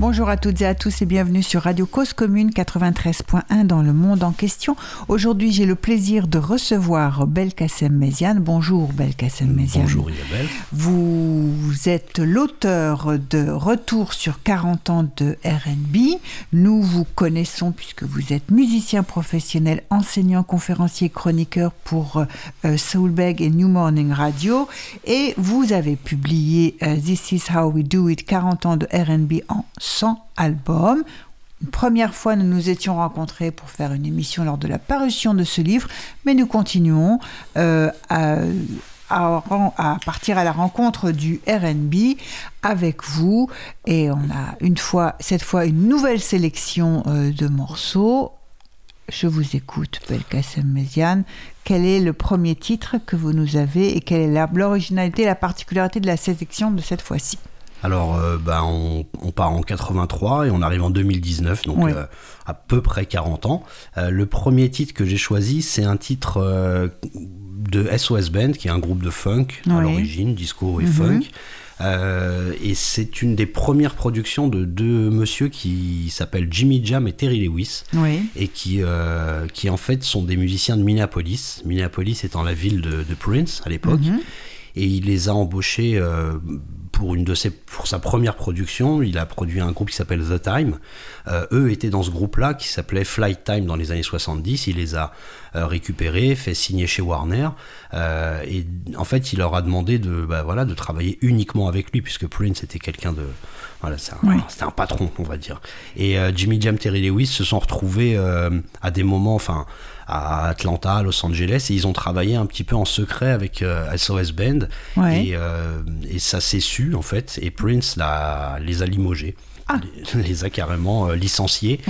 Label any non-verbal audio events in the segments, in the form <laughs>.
Bonjour à toutes et à tous et bienvenue sur Radio Cause Commune 93.1 dans le monde en question. Aujourd'hui, j'ai le plaisir de recevoir Belkacem Méziane. Bonjour Belkacem Méziane. Bonjour Isabelle. Vous êtes l'auteur de Retour sur 40 ans de RB. Nous vous connaissons puisque vous êtes musicien professionnel, enseignant, conférencier, chroniqueur pour euh, Soulbag et New Morning Radio. Et vous avez publié euh, This is How We Do It 40 ans de RB en 100 albums. Une première fois, nous nous étions rencontrés pour faire une émission lors de la parution de ce livre, mais nous continuons euh, à, partir à la rencontre du RB avec vous. Et on a une fois, cette fois une nouvelle sélection euh, de morceaux. Je vous écoute, Belkacem Méziane. Quel est le premier titre que vous nous avez et quelle est l'originalité, la particularité de la sélection de cette fois-ci? Alors, euh, bah, on, on, part en 83 et on arrive en 2019, donc Oui. euh, à peu près 40 ans. Euh, le premier titre que j'ai choisi, c'est un titre euh, de SOS Band, qui est un groupe de funk à l'origine, disco et Mhm. funk. Et c'est une des premières productions de deux monsieur qui s'appellent Jimmy Jam et Terry Lewis Oui. et qui, qui en fait sont des musiciens de Minneapolis. Minneapolis étant la ville de, de Prince à l'époque. Mhm. Et il les a embauchés euh, pour, une de ses, pour sa première production. Il a produit un groupe qui s'appelle The Time. Euh, eux étaient dans ce groupe-là qui s'appelait Flight Time dans les années 70. Il les a euh, récupérés, fait signer chez Warner. Euh, et en fait, il leur a demandé de, bah, voilà, de travailler uniquement avec lui, puisque Prince était quelqu'un de. Voilà, c'est un- Oui. c'était un patron, on va dire. Et euh, Jimmy Jam, Terry Lewis se sont retrouvés à des moments, enfin, à Atlanta, à Los Angeles, et ils ont travaillé un petit peu en secret avec euh, SOS Band. Ouais. Et, euh, et ça s'est su, en fait, et Prince l'a- les a limogés. Ah. <laughs> Les, a carrément euh, licenciés.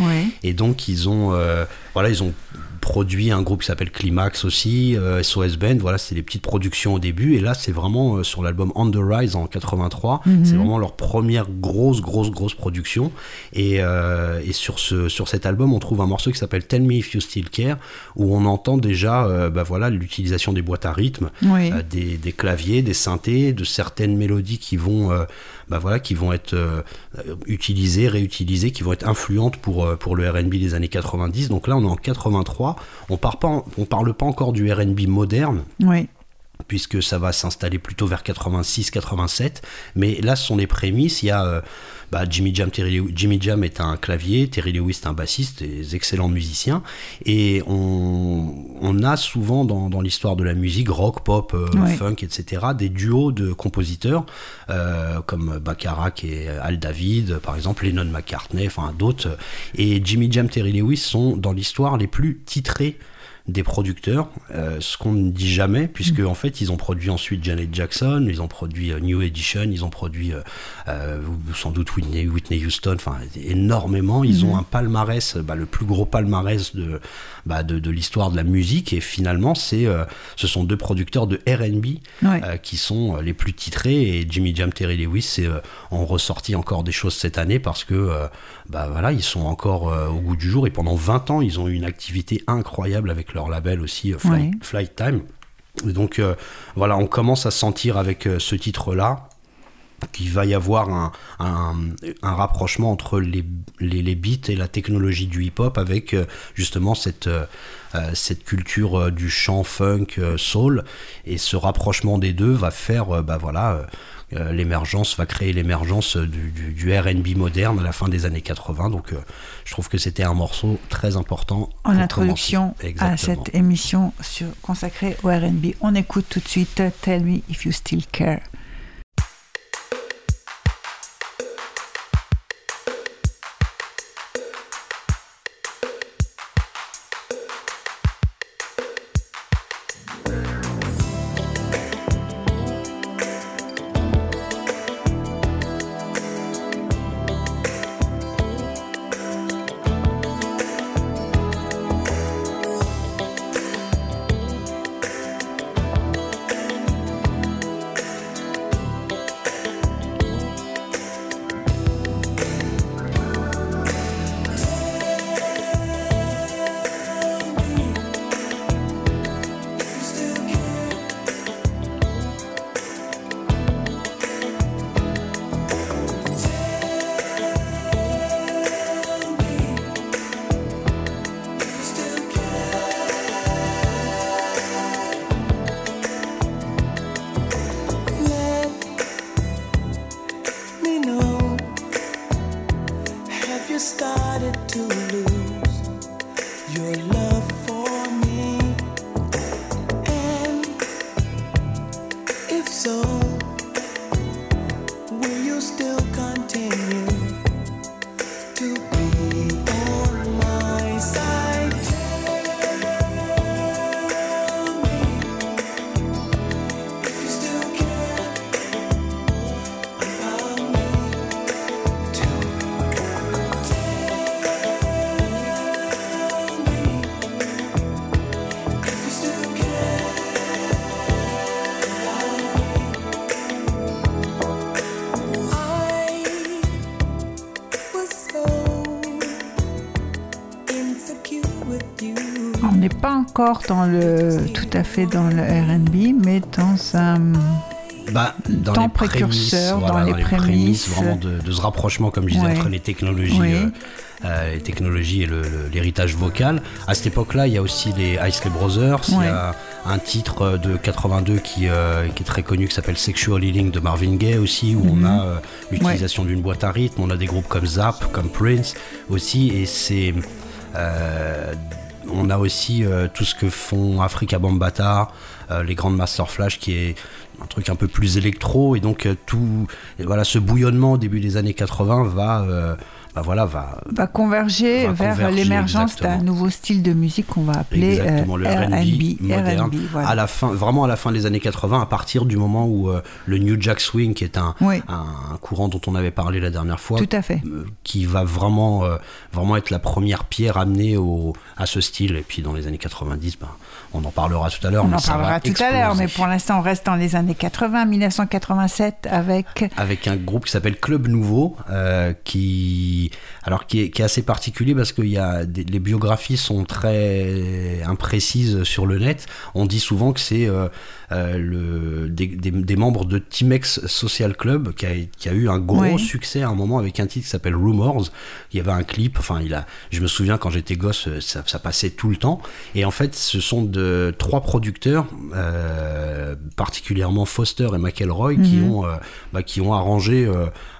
Et donc, ils ont, euh, voilà, ils ont produit un groupe qui s'appelle Climax aussi, euh, SOS Band. Voilà, c'est des petites productions au début. Et là, c'est vraiment euh, sur l'album On the Rise en 83. Mhm. C'est vraiment leur première grosse, grosse, grosse production. Et, euh, et sur, ce, sur cet album, on trouve un morceau qui s'appelle Tell Me If You Still Care, où on entend déjà euh, bah voilà, l'utilisation des boîtes à rythme, Oui. euh, des, des claviers, des synthés, de certaines mélodies qui vont, euh, bah voilà, qui vont être euh, utilisées, réutilisées, qui vont être influentes pour, euh, pour le R&B des années 90. Donc là, on est en 83. On on parle pas encore du R&B moderne, Oui. puisque ça va s'installer plutôt vers 86-87. Mais là, ce sont les prémices. Il y a euh, bah, Jimmy Jam. Terry Jimmy Jam est un clavier, Terry Lewis est un bassiste, des excellents musiciens. Et on, on a souvent dans, dans l'histoire de la musique, rock, pop, euh, Ouais. funk, etc., des duos de compositeurs euh, comme Bacharach et Al David, par exemple, Lennon McCartney, enfin d'autres. Et Jimmy Jam, Terry Lewis sont dans l'histoire les plus titrés des producteurs, euh, ce qu'on ne dit jamais, puisque en fait ils ont produit ensuite Janet Jackson, ils ont produit euh, New Edition, ils ont produit euh, sans doute Whitney, Whitney Houston, enfin énormément. Ils ont un palmarès, bah, le plus gros palmarès de, bah, de, de l'histoire de la musique, et finalement c'est, ce sont deux producteurs de R&B Ouais. qui sont les plus titrés. Et Jimmy Jam, Terry Lewis ont ressorti encore des choses cette année parce que bah voilà ils sont encore au goût du jour. Et pendant 20 ans ils ont eu une activité incroyable avec leur label aussi euh, Flight, Ouais. Flight Time et donc euh, voilà on commence à sentir avec euh, ce titre là qu'il va y avoir un, un, un rapprochement entre les, les, les beats et la technologie du hip-hop avec euh, justement cette, cette culture du chant funk soul et ce rapprochement des deux va faire bah voilà l'émergence va créer l'émergence du, du, du R&B moderne à la fin des années 80 donc euh, je trouve que c'était un morceau très important En introduction à cette émission sur, consacrée au RB, on écoute tout de suite Tell Me If You Still Care. Dans le, tout à fait dans le RB, mais dans un bah, dans temps les précurseur, dans, les, prémices, vraiment de, ce rapprochement, comme je disais, entre les technologies. Euh, euh, les technologies et l'héritage vocal. À cette époque-là, il y a aussi les Isley Brothers. Il y a un titre de 82 qui, euh, qui est très connu qui s'appelle Sexual Healing de Marvin Gaye aussi, où on mhm. a l'utilisation d'une boîte à rythme. On a des groupes comme Zap, comme Prince aussi, et c'est on a aussi euh, tout ce que font Africa Bambata, euh, les grandes Master Flash, qui est un truc un peu plus électro, et donc euh, tout, voilà, ce bouillonnement au début des années 80 va bah voilà, va, va converger vers l'émergence d'un nouveau style de musique qu'on va appeler euh, R&B moderne. À la fin, vraiment à la fin des années 80, à partir du moment où euh, le New Jack Swing, qui est un, un, courant dont on avait parlé la dernière fois, Tout à fait. Euh, qui va vraiment, vraiment être la première pierre amenée au, à ce style. Et puis dans les années 90, ben, on en parlera tout à l'heure. On en parlera tout à l'heure, mais pour l'instant, on reste dans les années 80, 1987, avec... Avec un groupe qui s'appelle Club Nouveau, qui, alors qui est, assez particulier parce que y a les biographies sont très imprécises sur le net. On dit souvent que c'est euh, euh, le, des, membres de Timex Social Club qui a, eu un gros succès à un moment avec un titre qui s'appelle Rumors. Il y avait un clip, enfin, il a, je me souviens quand j'étais gosse, ça, passait tout le temps. Et en fait, ce sont de trois producteurs, euh, particulièrement Foster et McElroy, qui, mhm. ont, euh, bah, qui ont arrangé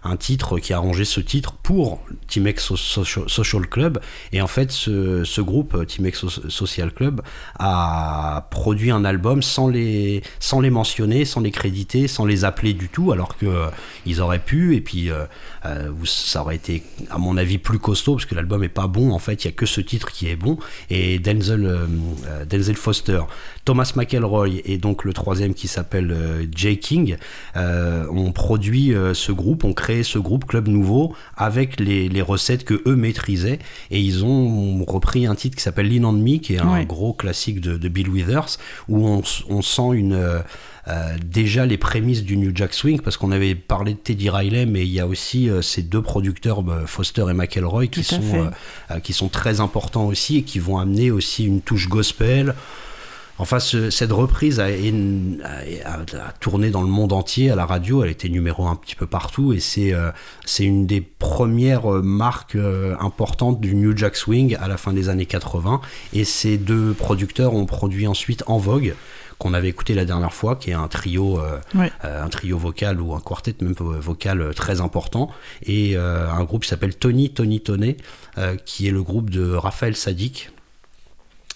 un titre, qui a arrangé ce titre pour Timex Social Club. Et en fait, ce, groupe, Timex Social Club, a produit un album sans les sans les mentionner, sans les créditer, sans les appeler du tout, alors que euh, auraient pu. Et puis euh, euh, ça aurait été, à mon avis, plus costaud parce que l'album est pas bon. En fait, il y a que ce titre qui est bon. Et Denzel, Denzel Foster, Thomas McElroy et donc le troisième qui s'appelle Jay King ont produit ce groupe, ont créé ce groupe Club Nouveau avec les, recettes que eux maîtrisaient et ils ont repris un titre qui s'appelle Lean on Me qui est un gros classique de, Bill Withers où on, on sent une euh, euh, déjà les prémices du New Jack Swing, parce qu'on avait parlé de Teddy Riley, mais il y a aussi euh, ces deux producteurs, bah, Foster et McElroy, qui sont, qui sont très importants aussi et qui vont amener aussi une touche gospel. Enfin, cette reprise a, tourné dans le monde entier à la radio. Elle était numéro un, petit peu partout et c'est c'est une des premières marques importantes du New Jack Swing à la fin des années 80. Et ces deux producteurs ont produit ensuite En Vogue, qu'on avait écouté la dernière fois, qui est un trio, euh, euh, un trio vocal ou un quartet même vocal euh, très important, et un groupe qui s'appelle Tony Tony Toné, qui est le groupe de Raphaël Sadik,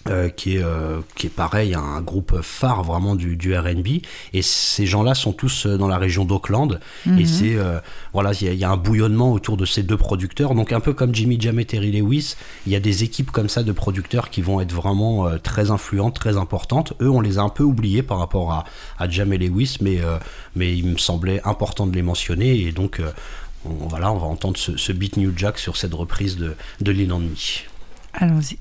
euh, qui, est, euh, qui est pareil, un groupe phare vraiment du, du RB. Et ces gens-là sont tous euh, dans la région d'Auckland. Et mhm. c'est, voilà, il y, a un bouillonnement autour de ces deux producteurs. Donc, un peu comme Jimmy Jam et Terry Lewis, il y a des équipes comme ça de producteurs qui vont être vraiment très influentes, très importantes. Eux, on les a un peu oubliés par rapport à, à Jam et Lewis, mais, mais il me semblait important de les mentionner. Et donc, on, voilà, on va entendre ce, ce, beat New Jack sur cette reprise de, de Lean Allons-y.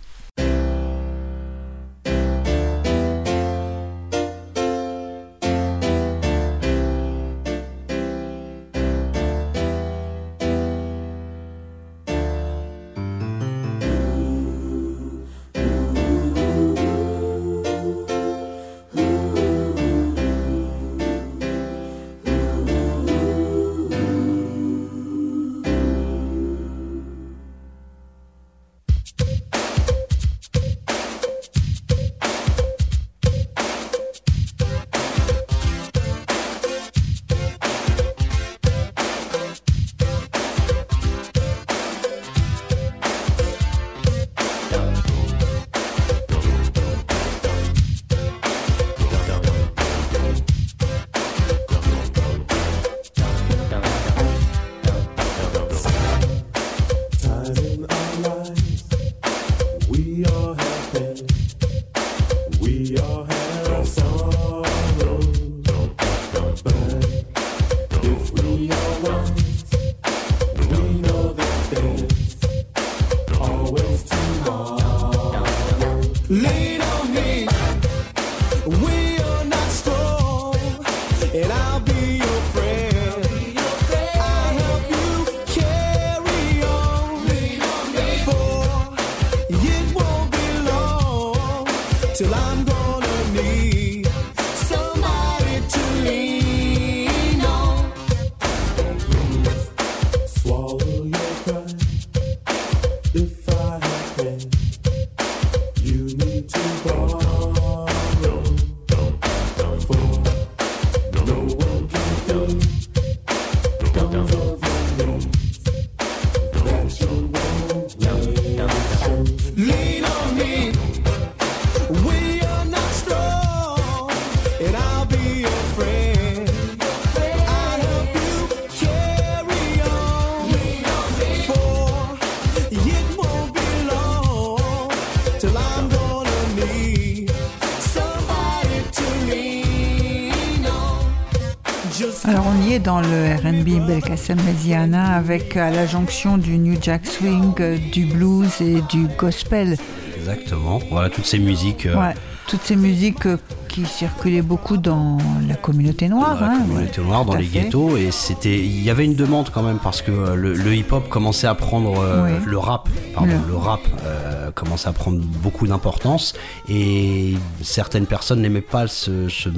Dans le RB Belkacem Mediana avec à la jonction du New Jack Swing, euh, du blues et du gospel. Exactement. Voilà toutes ces musiques. Euh, ouais, toutes ces musiques euh, qui circulaient beaucoup dans la communauté noire. Dans la hein, communauté noire, dans les ghettos. Et c'était, il y avait une demande quand même parce que le, hip-hop commençait à prendre le rap, pardon, le, rap commençait à prendre beaucoup d'importance et certaines personnes n'aimaient pas ce ce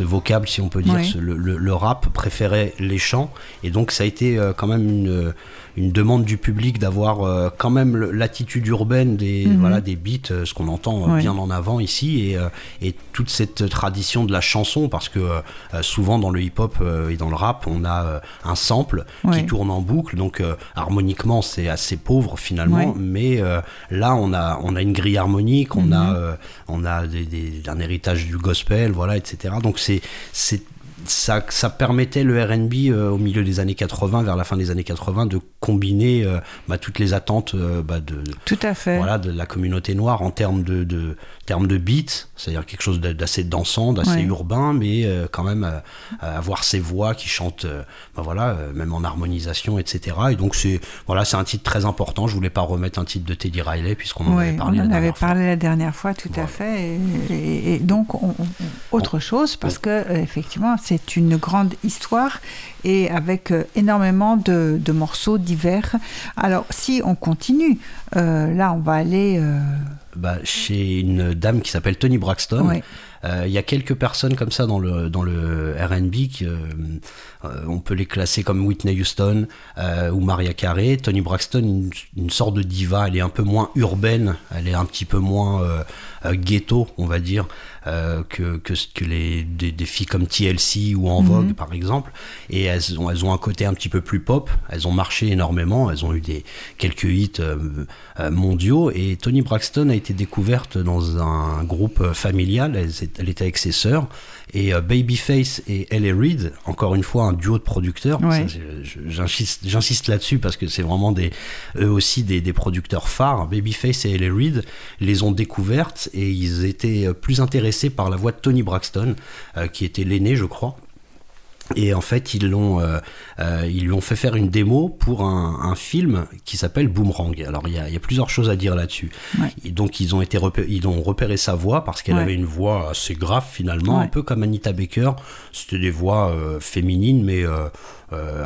vocable, si on peut dire, le, rap préférait les chants. Et donc ça a été euh, quand même une, une demande du public d'avoir euh, quand même l'attitude urbaine des, mhm. voilà, des beats, euh, ce qu'on entend euh, bien en avant ici, et, et, toute cette tradition de la chanson, parce que souvent dans le hip-hop et dans le rap, on a un sample qui tourne en boucle, donc harmoniquement c'est assez pauvre finalement, mais là on a, on a une grille harmonique, on a, mhm. on a des, un héritage du gospel, voilà, etc. Donc c'est ça, ça, permettait le RB euh, au milieu des années 80, vers la fin des années 80, de combiner euh, bah, toutes les attentes euh, bah, de, Tout à fait. Voilà, de la communauté noire en termes de, de termes de beat, c'est-à-dire quelque chose d'assez dansant, d'assez urbain, mais quand même avoir ces voix qui chantent, bah, voilà, même en harmonisation, etc. Et donc c'est voilà, c'est un titre très important. Je voulais pas remettre un titre de Teddy Riley puisqu'on en avait parlé. On en avait parlé la dernière fois, tout à fait. Et, donc autre chose parce que effectivement c'est une grande histoire et avec euh, énormément de, morceaux divers. Alors, si on continue, euh, là, on va aller... Euh, bah, chez une dame qui s'appelle Tony Braxton. Il y a quelques personnes comme ça dans le, dans le RB qui, on peut les classer comme Whitney Houston ou Maria Carey. Tony Braxton, une, une, sorte de diva, elle est un peu moins urbaine, elle est un petit peu moins ghetto, on va dire. Euh, que, que, que, les, des, filles comme TLC ou En Vogue, mhm. par exemple. Et elles ont, elles ont un côté un petit peu plus pop. Elles ont marché énormément. Elles ont eu des, quelques hits euh, euh, mondiaux. Et Tony Braxton a été découverte dans un groupe familial. Elle, elle était avec ses sœurs. Et Babyface et L.A. Reid, encore une fois un duo de producteurs. J'insiste là-dessus parce que c'est vraiment des, eux aussi des, des producteurs phares. Babyface et L.A. Reid les ont découvertes et ils étaient plus intéressés par la voix de Tony Braxton, euh, qui était l'aîné, je crois. Et en fait, ils, l'ont, euh, euh, ils lui ont fait faire une démo pour un, film qui s'appelle Boomerang. Alors, il y, a, plusieurs choses à dire là-dessus. Et donc, ils ont, été ils ont repéré sa voix parce qu'elle avait une voix assez grave finalement, un peu comme Anita Baker. C'était des voix féminines, mais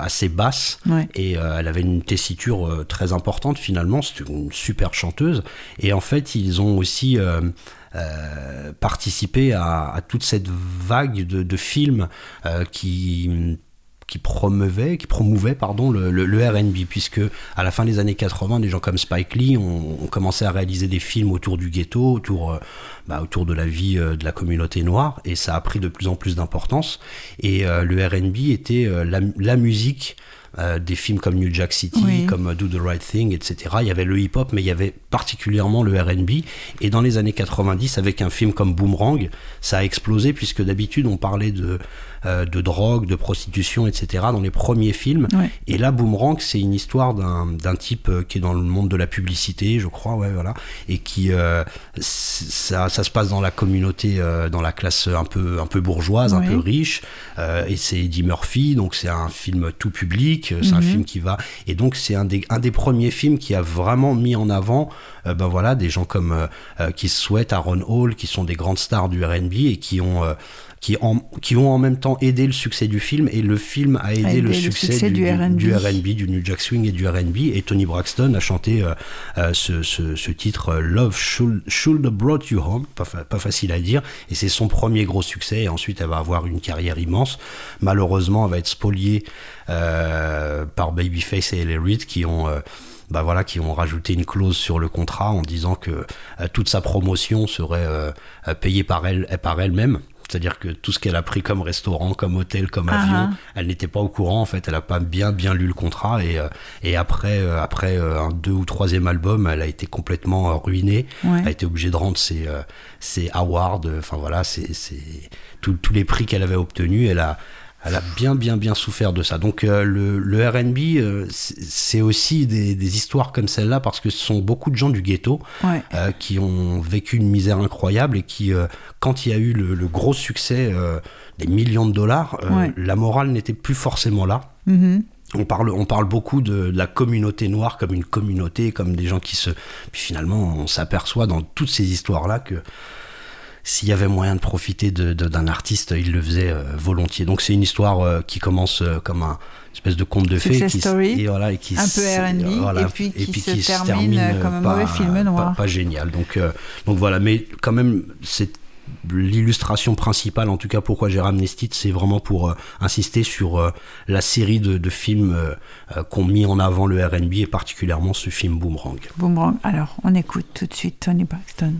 assez basses. Et elle avait une tessiture très importante finalement. C'était une super chanteuse. Et en fait, ils ont aussi euh, participer à, toute cette vague de, films euh, qui qui promouvait, le, RB, puisque à la fin des années 80, des gens comme Spike Lee ont, commencé à réaliser des films autour du ghetto, autour, euh, bah, de la vie de la communauté noire, et ça a pris de plus en plus d'importance. Et le RB était la, musique euh, des films comme New Jack City, comme Do the Right Thing, etc. Il y avait le hip-hop, mais il y avait particulièrement le RB. Et dans les années 90, avec un film comme Boomerang, ça a explosé, puisque d'habitude on parlait de, euh, de drogue, de prostitution, etc. dans les premiers films. Et là, Boomerang, c'est une histoire d'un type euh, qui est dans le monde de la publicité, je crois, ouais, voilà, et qui ça, ça, se passe dans la communauté, dans la classe un peu un peu bourgeoise, un peu riche. et c'est Eddie Murphy, donc c'est un film tout public. C'est un mhm. film qui va et donc c'est un des un des premiers films qui a vraiment mis en avant, ben voilà, des gens comme qui souhaitent Aaron Hall, qui sont des grandes stars du R&B et qui ont qui, qui ont en même temps aidé le succès du film et le film a aidé, le, succès du, du, RB, du New Jack Swing et du RB. Et Tony Braxton a chanté euh, euh, ce, ce, titre euh, Love Should, Should Brought You Home, pas, pas facile à dire, et c'est son premier gros succès. Et ensuite, elle va avoir une carrière immense. Malheureusement, elle va être spoliée par Babyface et Ellie Reid qui ont bah voilà, qui ont rajouté une clause sur le contrat en disant que toute sa promotion serait payée par elle par elle-même. C'est-à-dire que tout ce qu'elle a pris comme restaurant, comme hôtel, comme ah avion, ah. elle n'était pas au courant. En fait, elle n'a pas bien bien lu le contrat et, euh, et après euh, après euh, un deux ou troisième album, elle a été complètement ruinée. Elle a été obligée de rendre ses, ses awards. Enfin voilà, c'est tous les prix qu'elle avait obtenus. Elle a elle a bien, bien, bien souffert de ça. Donc euh, le, le RB, euh, c'est aussi des, des, histoires comme celle-là parce que ce sont beaucoup de gens du ghetto euh, qui ont vécu une misère incroyable et qui, quand il y a eu le, gros succès des millions de dollars, la morale n'était plus forcément là. Mm-hmm. On parle, on parle beaucoup de, de, la communauté noire comme une communauté, comme des gens qui se... Puis finalement, on s'aperçoit dans toutes ces histoires-là que s'il y avait moyen de profiter d'un artiste, il le faisait euh, volontiers. Donc c'est une histoire euh, qui commence euh, comme un espèce de conte de fées, qui, et voilà, et qui un peu R&B, et puis qui, se, termine, comme un mauvais film noir. Pas, génial. Donc donc voilà, mais quand même c'est l'illustration principale, en tout cas pourquoi j'ai ramené ce titre, c'est vraiment pour insister sur la série de, de films qu'ont mis en avant le R&B et particulièrement ce film Boomerang. Boomerang. Alors on écoute tout de suite Tony Braxton.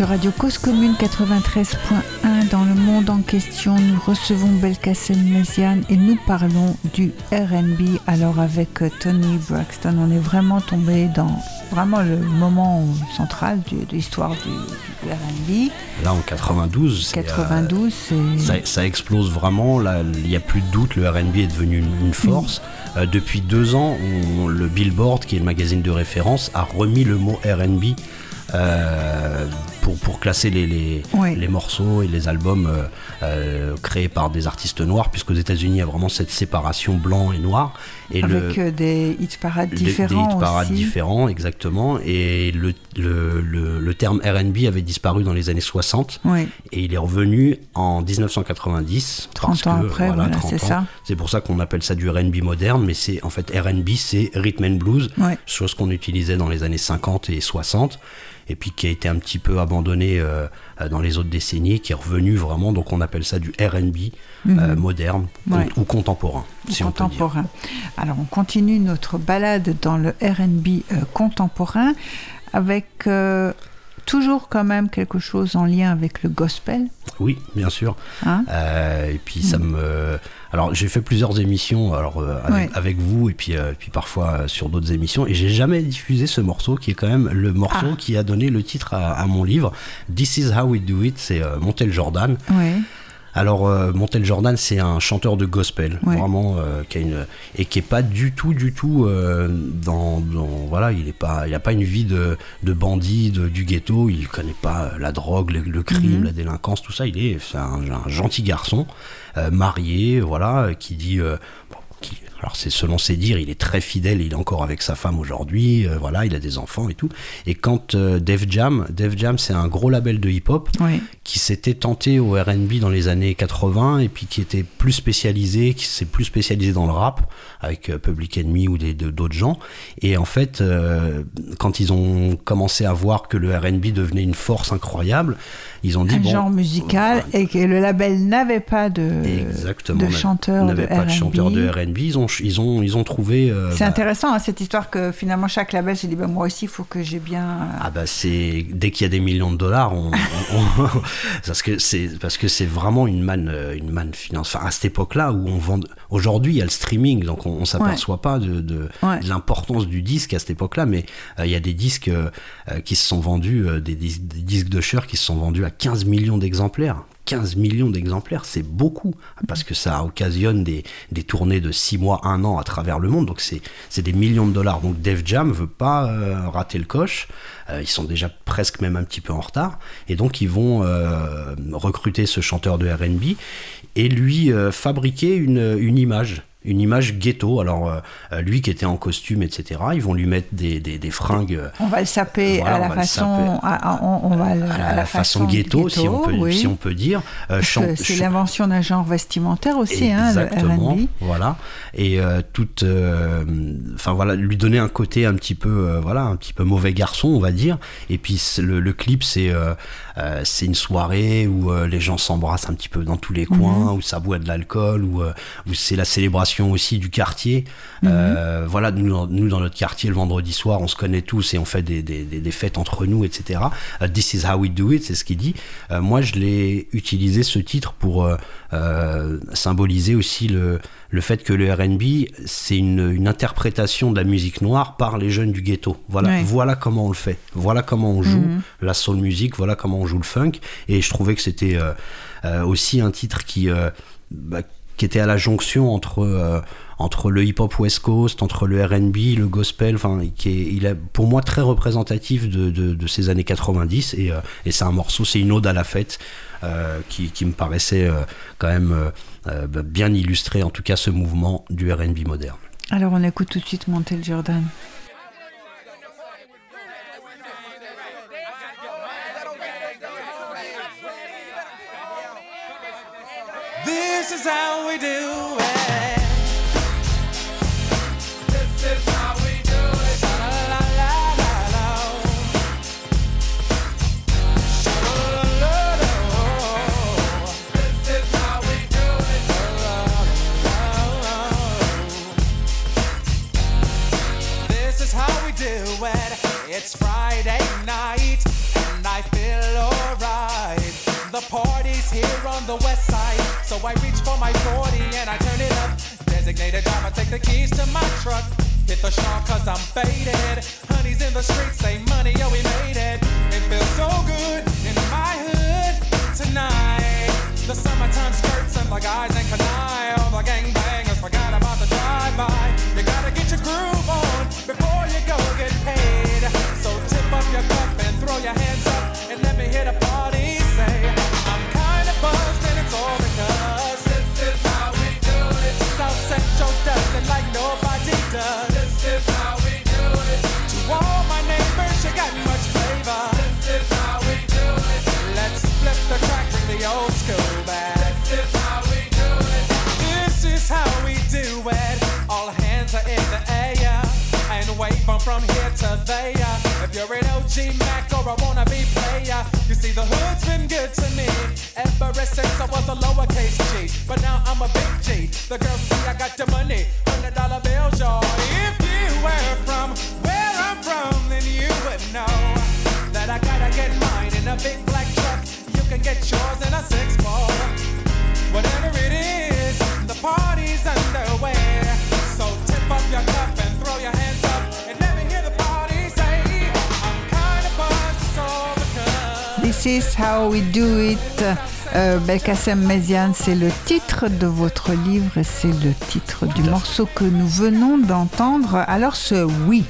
Sur Radio Cause Commune 93.1 dans le monde en question. Nous recevons Belkacem Messian et nous parlons du RB. Alors avec euh, Tony Braxton, on est vraiment tombé dans vraiment le moment central de, l'histoire du, RB. Là en 92, 92 ça, ça, explose vraiment. Là, il n'y a plus de doute, le RB est devenu une, force. Euh, depuis deux ans, le Billboard, qui est le magazine de référence, a remis le mot RB euh, pour, pour classer les, les, morceaux et les albums euh, euh, créés par des artistes noirs, puisqu'aux États-Unis, il y a vraiment cette séparation blanc et noir. Et Avec euh, des hit parades des- différents des hit parades aussi. différents, exactement. Et le, le, le, le terme RB avait disparu dans les années 60 Oui, et il est revenu en 1990. 30 parce ans que, après, voilà, 30 c'est ça. C'est pour ça qu'on appelle ça du RB moderne, mais c'est en fait RB, c'est rhythm and blues, Ouais. chose qu'on utilisait dans les années 50 et 60, et puis qui a été un petit peu abandonné euh, dans les autres décennies, qui est revenu vraiment, donc on appelle ça du RB euh, moderne Mhm. Ouais. ou contemporain, si on peut dire. contemporain. Alors, on continue notre balade dans le RB euh, contemporain avec toujours quand même quelque chose en lien avec le gospel. Oui, bien sûr. Hein Euh, et puis ça me. Alors j'ai fait plusieurs émissions alors euh, avec, Ouais. avec vous et puis euh, puis parfois sur d'autres émissions et j'ai jamais diffusé ce morceau qui est quand même le morceau Ah. qui a donné le titre à, à mon livre. This is how we do it. C'est Montel Jordan. Oui. Alors euh, Montel Jordan c'est un chanteur de gospel Ouais. vraiment euh, qui a une et qui est pas du tout du tout euh, dans, dans- voilà il est pas il a pas une vie de, de bandit de- du ghetto il connaît pas la drogue le, le crime Mhm. la délinquance tout ça il est c'est un, un gentil garçon marié voilà qui dit bon, qui- alors c'est selon ses dires, il est très fidèle, il est encore avec sa femme aujourd'hui, euh, voilà, il a des enfants et tout. Et quand euh, Def Jam, Def Jam c'est un gros label de hip-hop, Oui. Qui s'était tenté au R&B dans les années 80 et puis qui était plus spécialisé, qui s'est plus spécialisé dans le rap avec euh, Public Enemy ou d'autres gens. Et en fait, euh, quand ils ont commencé à voir que le R&B devenait une force incroyable, ils ont dit Un bon, genre musical et que le label n'avait pas de, exactement, de chanteur n'avait pas de chanteur de R&B, ils ont ils ont ils ont trouvé euh, C'est bah, intéressant hein, cette histoire que finalement chaque label s'est dit bah, moi aussi il faut que j'ai bien. Ah bah c'est dès qu'il y a des millions de dollars, on, on- on- parce que c'est parce que c'est vraiment une manne euh, une manne finance. Enfin à cette époque-là où on vend. Aujourd'hui il y a le streaming, donc on, on s'aperçoit pas de, de, Ouais. de l'importance du disque à cette époque-là, mais euh, il y a des disques euh, euh, qui se sont vendus, euh, des, dis- des disques de Cher qui se sont vendus à 15 millions d'exemplaires. 15 millions d'exemplaires, c'est beaucoup, parce que ça occasionne des, tournées de 6 mois, 1 an à travers le monde, donc c'est des millions de dollars. Donc Def Jam veut pas euh, rater le coche, Euh, ils sont déjà presque même un petit peu en retard, et donc ils vont euh, recruter ce chanteur de RB et lui fabriquer une image. Une image ghetto. Alors, euh, euh, lui qui était en costume, etc., ils vont lui mettre des, des, des fringues euh, On va le saper Voilà, à la façon, à- la, façon ghetto, si, on peut, oui. si on peut dire. Euh, c'est l'invention d'un genre vestimentaire aussi, hein, le Exactement, voilà. Et euh, toute, enfin voilà, lui donner un côté un petit peu, voilà, un petit peu mauvais garçon, on va dire. Et puis le clip, c'est euh, c'est une soirée où euh, les gens s'embrassent un petit peu dans tous les Mhm. coins, où ça boit de l'alcool, où, euh, où c'est la célébration aussi du quartier. Mhm. Euh, voilà, nous, dans- nous dans notre quartier le vendredi soir, on se connaît tous et on fait des, des, fêtes entre nous, etc. This is how we do it, c'est ce qu'il dit. Moi, je l'ai utilisé ce titre pour euh, symboliser aussi le, le fait que le R&B, c'est une, une interprétation de la musique noire par les jeunes du ghetto. Voilà, Ouais. voilà comment on le fait. Voilà comment on joue Mhm. la soul music. Voilà comment on joue le funk. Et je trouvais que c'était euh, euh, aussi un titre qui euh, bah, qui était à la jonction entre entre le hip-hop West Coast, entre le R&B, le gospel, enfin, qui est, il est pour moi très représentatif de, de, ces années 90 et, et c'est un morceau, c'est une ode à la fête qui, qui me paraissait quand même bah, bien illustrer en tout cas ce mouvement du R&B moderne. Alors on écoute tout de suite Montel Jordan. This is how we do it. This is how we do it. La la la la la. Sha-la-la-la-la. This is how we do it. La-la-la-la. This is how we do it. It's Friday night and I feel alright. The party's here on the west side, so I reach for my 40 and I turn it up. Designated driver, take the keys to my truck. Hit the shop cause I'm faded. Honey's in the streets, say money, yo, we made it. It feels so good in my hood tonight. The summertime skirts and the guys in canine. All the gangbangers forgot about the drive-by. You gotta get your groove on before you go get paid. So tip up your cup and throw your This is how we do it. To all my neighbors, you got much flavor. This is how we do it. Let's flip the crack, bring the old school back. This is how we do it. This is how we do it. All hands are in the air and from, from here to there. If you're an OG Mac or a wannabe player. See, the hood's been good to me ever since I was a lowercase G. But now I'm a big G. The girls see I got the money, hundred dollar bills, y'all. If you were from where I'm from, then you This is how we do it. Euh, Belkacem Méziane, c'est le titre de votre livre et c'est le titre du morceau que nous venons d'entendre. Alors ce oui,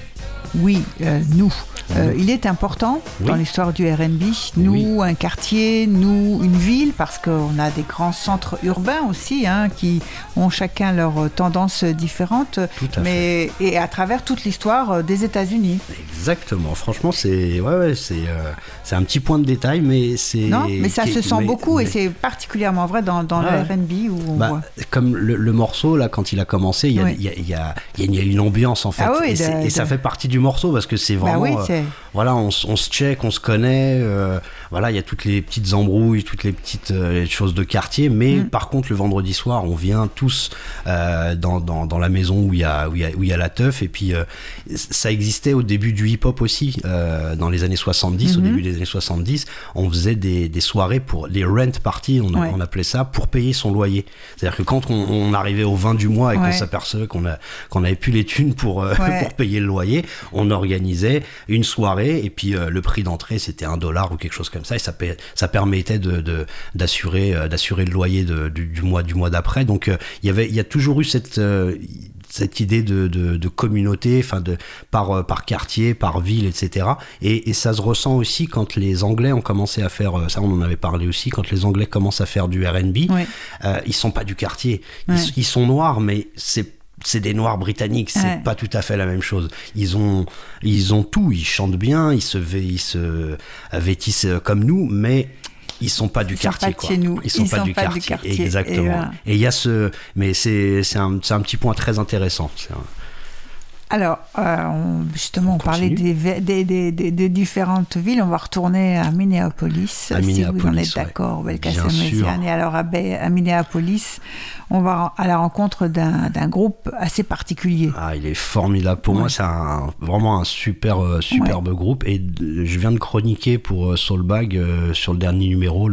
oui, euh, nous, euh, il est important dans l'histoire du RB. Nous, un quartier, nous, une ville, parce qu'on a des grands centres urbains aussi hein, qui ont chacun leurs tendances différentes, Tout à mais et à travers toute l'histoire euh, des États-Unis. Exactement. Franchement, c'est ouais, ouais, c'est euh, un petit point de détail, mais c'est Non, mais ça se sent mais- beaucoup et c'est particulièrement vrai dans, le RB où on Bah, voit. comme le, le morceau là quand il a commencé il y a, Oui. il y a- il y a- il y a une- ambiance en fait Ah et, de- et ça fait partie du morceau parce que c'est Bah vraiment oui, voilà on, se check on se connaît euh, voilà il y a toutes les petites embrouilles toutes les petites euh, choses de quartier mais Mm. par contre le vendredi soir on vient tous euh, dans, dans, dans la maison où il y a où il y a, où il y a la teuf et puis ça existait au début du hip hop aussi dans les années 70 Mm-hmm. au début des années 70 on faisait des, des soirées pour les rent parties on, Ouais. on appelait ça pour payer son loyer c'est-à-dire que quand on, on arrivait au 20 du mois et qu'on s'apercevait qu'on qu'on avait plus les thunes pour <laughs> pour payer le loyer, on organisait une soirée et puis euh, le prix d'entrée c'était un dollar ou quelque chose comme ça et ça permettait de de- d'assurer euh, d'assurer le loyer de- du, du mois du mois d'après. Donc euh, il y avait il y a toujours eu cette cette idée de, de, de communauté, enfin de par par quartier, par ville, etc. Et, et ça se ressent aussi quand les Anglais ont commencé à faire ça, on en avait parlé aussi quand les Anglais commencent à faire du R&B. Ouais. Euh, ils sont pas du quartier. Ils, Ouais. ils sont noirs, mais c'est c'est des noirs britanniques, c'est Ouais. pas tout à fait la même chose. Ils ont ils ont tout, ils chantent bien, ils se ils se vêtissent euh, comme nous, mais ils sont pas du Ils sont quartier pas de quoi. chez nous. Ils sont Ils pas, sont du, pas du quartier. quartier. Et Exactement. voilà. Et il y a ce mais c'est un, c'est un petit point très intéressant. Alors, euh, on- justement, on, On parlait des, des, des- des- des différentes villes. On va retourner à Minneapolis, À si vous en Minneapolis, êtes ouais. d'accord, Belkacem. Et alors, à, Minneapolis, on va à la rencontre d'un groupe assez particulier. Ah, il est formidable. Pour Ouais. moi, c'est vraiment un super, euh, superbe groupe. Et je viens de chroniquer pour euh, Soulbag euh, sur le dernier numéro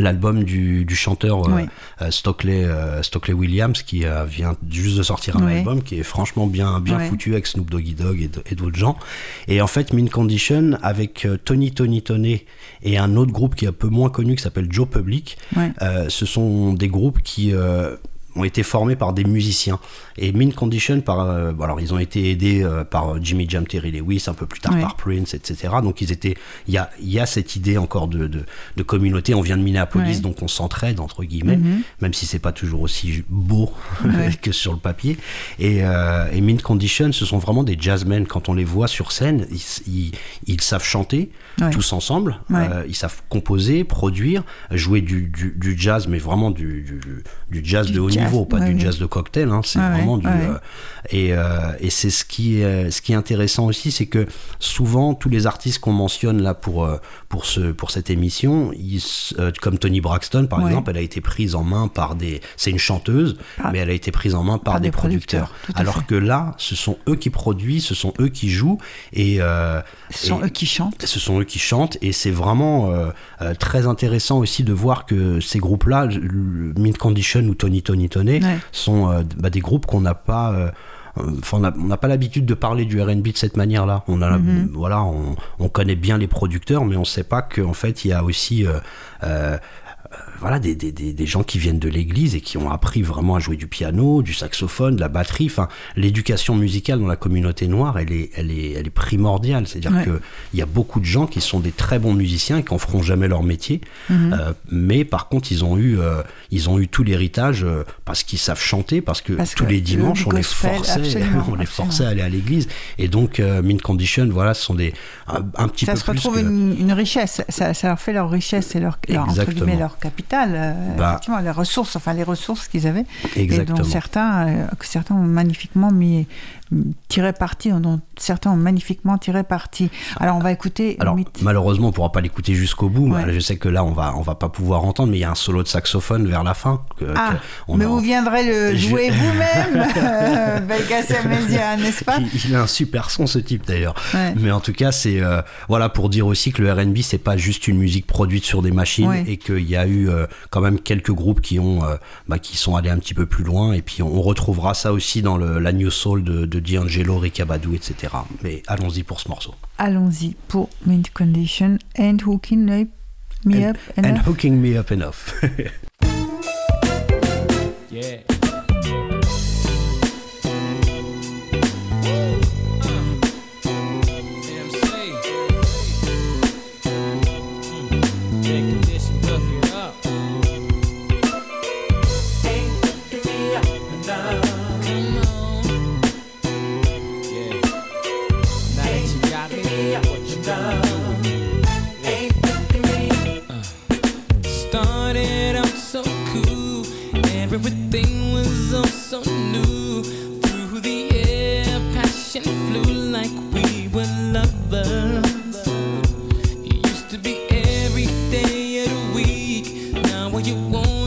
l'album du, du chanteur Stockley, Stockley Williams qui vient juste de sortir un album qui est franchement bien, bien Ouais. Foutu avec Snoop Doggy Dogg et d'autres gens. Et en fait, Min Condition avec euh, Tony Tony Tony et un autre groupe qui est un peu moins connu qui s'appelle Joe Public. Ouais. Euh, ce sont des groupes qui euh, ont été formés par des musiciens. Et Min Condition, par, euh, bon, alors ils ont été aidés euh, par Jimmy Jam, Terry Lewis, un peu plus tard Ouais. par Prince, etc. Donc ils étaient, il y a, y a cette idée encore de, de, de communauté. On vient de Minneapolis, Ouais. donc on s'entraide entre guillemets, Mhm. même si c'est pas toujours aussi beau <laughs> Ouais. que sur le papier. Et, euh, et Condition, ce sont vraiment des jazzmen. Quand on les voit sur scène, ils, ils, ils savent chanter tous ensemble. Euh, ils savent composer, produire, jouer du, du, du jazz, mais vraiment du, du, jazz de haut jazz, pas du jazz de cocktail. hein. c'est vraiment du. euh, et euh, et c'est ce qui est ce qui est intéressant aussi, c'est que souvent tous les artistes qu'on mentionne là pour euh, pour ce pour cette émission, ils, euh, comme Tony Braxton par exemple, elle a été prise en main par des. C'est une chanteuse, Par- mais elle a été prise en main par, par des, des producteurs, Alors fait. que là, ce sont eux qui produisent, ce sont eux qui jouent et euh, Ce sont et- eux qui chantent. ce sont eux qui chantent et c'est vraiment euh, euh, très intéressant aussi de voir que ces groupes-là, Mint Condition ou Tony Tony Ouais. sont euh, bah, des groupes qu'on n'a pas. euh, Enfin, on n'a pas l'habitude de parler du R&B de cette manière-là. On a, Mhm. voilà, on, on connaît bien les producteurs, mais on ne sait pas qu'en fait il y a aussi euh, voilà, des, des, des, gens qui viennent de l'église et qui ont appris vraiment à jouer du piano, du saxophone, de la batterie. Enfin, l'éducation musicale dans la communauté noire, elle est, elle est, elle est primordiale. C'est-à-dire Ouais. que il y a beaucoup de gens qui sont des très bons musiciens et qui en feront jamais leur métier. Mhm. Euh, mais par contre, ils ont eu, euh, ils ont eu tout l'héritage euh, parce qu'ils savent chanter, parce que Parce tous que les le- dimanches, le on les forçait, <laughs> on les forçait à aller à l'église. Et donc, Mint Condition, voilà, ce sont des un, un petit Ça peu se plus retrouve que- une, une richesse. Ça, ça leur fait leur richesse et leur, leur, Exactement. leur capital. euh, Bah. effectivement, les ressources, enfin les ressources qu'ils avaient. Exactement. Et dont certains, euh, que certains ont magnifiquement mis, tiré parti, dont certains ont magnifiquement tiré parti. Alors on va écouter. Alors malheureusement, on pourra pas l'écouter jusqu'au bout. Ouais. Je sais que là, on va, on va pas pouvoir entendre, mais il y a un solo de saxophone vers la fin. que- Ah, que on mais a- vous viendrez le Je- jouer <laughs> vous-même, euh, Belgas Amnesia, n'est-ce pas il, il a un super son ce type d'ailleurs. Ouais. Mais en tout cas, c'est euh, voilà pour dire aussi que le R&B c'est pas juste une musique produite sur des machines Ouais. et qu'il y a eu euh, quand même quelques groupes qui ont euh, bah, qui sont allés un petit peu plus loin et puis on, on retrouvera ça aussi dans le, la New Soul de, de D'Angelo, Rick Abadou, etc. Mais allons-y pour ce morceau. Allons-y pour Mint Condition and Hooking Me And- Up And Enough. hooking me up enough. <laughs> Yeah. Week. Now all you wanna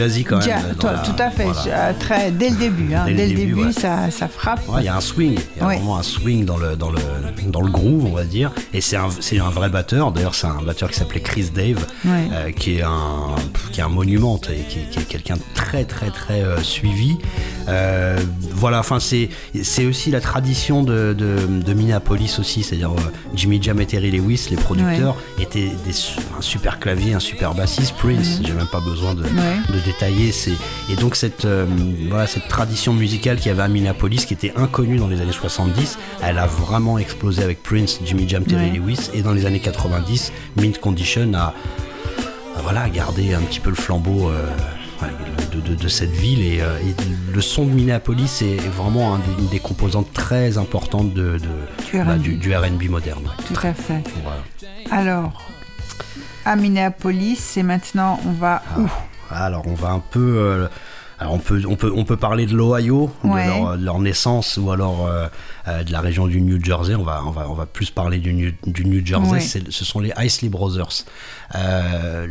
jazzy quand même. Ja- la- tout à fait, voilà. euh, très, dès le début. hein, Dès le dès le début, début, ouais. ça, ça frappe. Ouais, il y a un swing, il y a vraiment un swing dans le, dans le, dans le groove, on va dire. Et c'est un, un vrai batteur. D'ailleurs, c'est un batteur qui s'appelait Chris Dave, euh, qui, est un, qui est un monument et qui, qui est quelqu'un de très, très, très euh, suivi. Euh, voilà, enfin, c'est, aussi la tradition de, de, de Minneapolis aussi. C'est-à-dire Jimmy Jam et Terry Lewis, les producteurs, des, un super clavier, un super bassiste. Prince, j'ai même pas besoin de, Mhm. Ouais. de détailler. Et donc cette euh, voilà cette tradition musicale qu'il y avait à Minneapolis, qui était inconnue dans les années 70, elle a vraiment explosé avec Prince, Jimmy Jam, Terry Ouais. Lewis, et dans les années 90, Mint Condition a, a, voilà gardé un petit peu le flambeau. euh, de, cette ville et, euh, et le son de Minneapolis est vraiment un une des composantes très importantes de, de- Du bah, R&B. du, du R&B moderne. Tout à fait. Voilà. Alors, à Minneapolis, c'est maintenant, on va où? Alors on va un peu. euh, alors on peut, on, peut, on peut parler de l'Ohio, Ouais. de, leur, de leur naissance, ou alors euh, euh, de la région du New Jersey. On va, on va, on va plus parler du New, du New Jersey. C'est- Ce sont les Isley Brothers. Euh,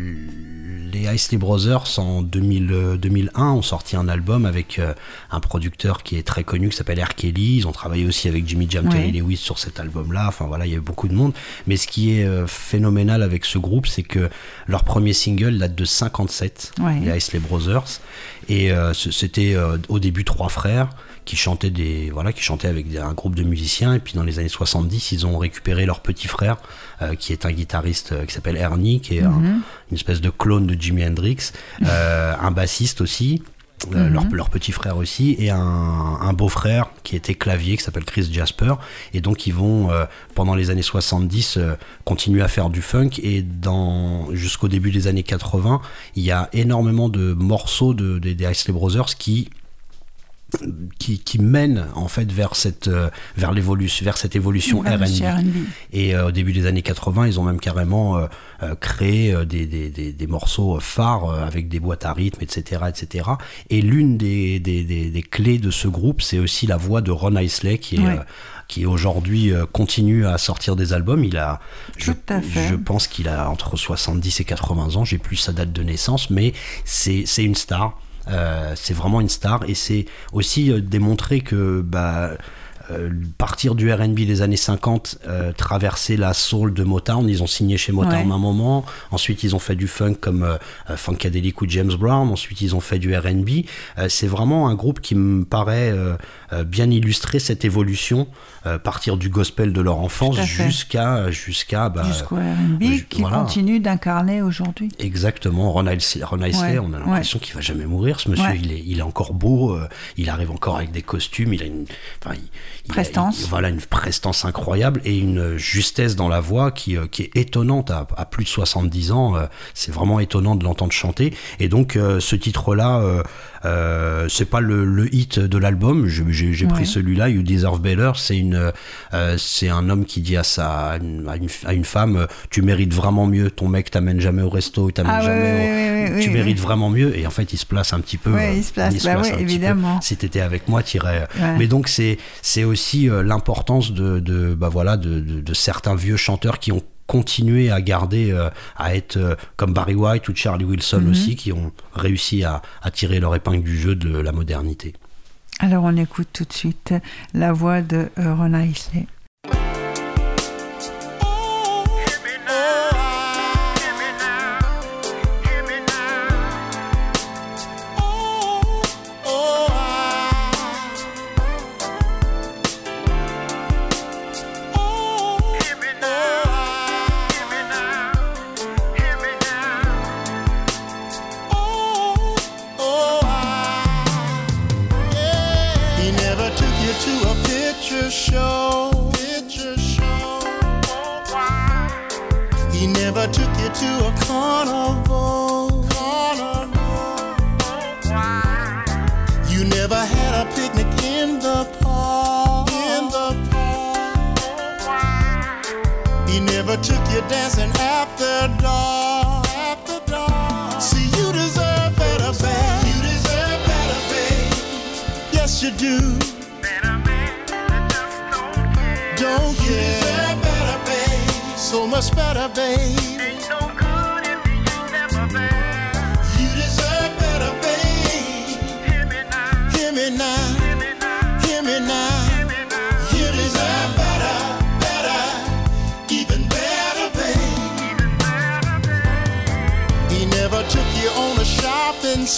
les Isley Brothers, en 2000, euh, 2001, ont sorti un album avec euh, un producteur qui est très connu, qui s'appelle R. Kelly. Ils ont travaillé aussi avec Jimmy Jam. Terry Lewis sur cet album-là. Enfin voilà, il y a eu beaucoup de monde. Mais ce qui est euh, phénoménal avec ce groupe, c'est que leur premier single date de 57, Ouais. les Isley Brothers. Et euh, c'était euh, au début trois frères qui chantaient des voilà qui chantaient avec des- un groupe de musiciens. Et puis dans les années 70 ils ont récupéré leur petit frère euh, qui est un guitariste euh, qui s'appelle Ernie qui est un- une espèce de clone de Jimi Hendrix euh, un bassiste aussi euh, leur, leur petit frère aussi et un, un beau-frère qui était clavier qui s'appelle Chris Jasper. Et donc ils vont pendant les années 70 euh, continuer à faire du funk. Et dans jusqu'au début des années 80 il y a énormément de morceaux de, des- Isley Brothers qui qui, qui mènent en fait vers cette euh, vers l'évolution vers cette évolution R&B et euh, au début des années 80, ils ont même carrément euh, créé des, des, des, des morceaux phares avec des boîtes à rythme, etc. etc. Et l'une des, des, clés de ce groupe, c'est aussi la voix de Ron Isley, qui est, euh, qui aujourd'hui continue à sortir des albums. Il a, je, Tout à fait. je pense qu'il a entre 70 et 80 ans, j'ai plus sa date de naissance, mais c'est c'est une star. Euh, c'est vraiment une star et c'est aussi euh, démontrer que bah, euh, partir du R&B des années 50, euh, traverser la soul de Motown. Ils ont signé chez Motown Ouais. un moment. Ensuite, ils ont fait du funk comme euh, Funkadelic ou James Brown. Ensuite, ils ont fait du R&B. C'est vraiment un groupe qui me paraît bien illustrer cette évolution, partir du gospel de leur enfance jusqu'à jusqu'à bah, Jusqu'au R&B qui voilà. continue d'incarner aujourd'hui. Exactement, Ron Isley, Ron Isley, Ouais, on a ouais. l'impression qu'il va jamais mourir. Ce monsieur, Ouais. il, est, il est encore beau, il arrive encore avec des costumes, il a une, enfin, il- Prestance. il- voilà, une prestance incroyable et une justesse dans la voix qui, euh, qui est étonnante à, à plus de 70 ans. euh, c'est vraiment étonnant de l'entendre chanter. Et donc, euh, ce titre-là, euh, euh, c'est pas le, le hit de l'album. J'ai j'ai pris Ouais. celui-là, You Deserve Better. C'est une, euh, c'est un homme qui dit à sa, à une, à une- femme, euh, tu mérites vraiment mieux. Ton mec t'amène jamais au resto, il t'amène Ah ouais, jamais. ouais, au- ouais, ouais, tu ouais, mérites ouais. vraiment mieux. Et en fait, il se place un petit peu. Ouais, euh, il se place, bah place ouais, évidemment. Si t'étais avec moi, t'irais. Ouais. Mais donc c'est c'est aussi euh, l'importance de, de bah voilà de, de- de certains vieux chanteurs qui ont continué à garder euh, à être euh, comme Barry White ou Charlie Wilson Mhm. aussi qui ont réussi à, à tirer leur épingle du jeu de la modernité. Alors on écoute tout de suite la voix de euh, Ron Isley.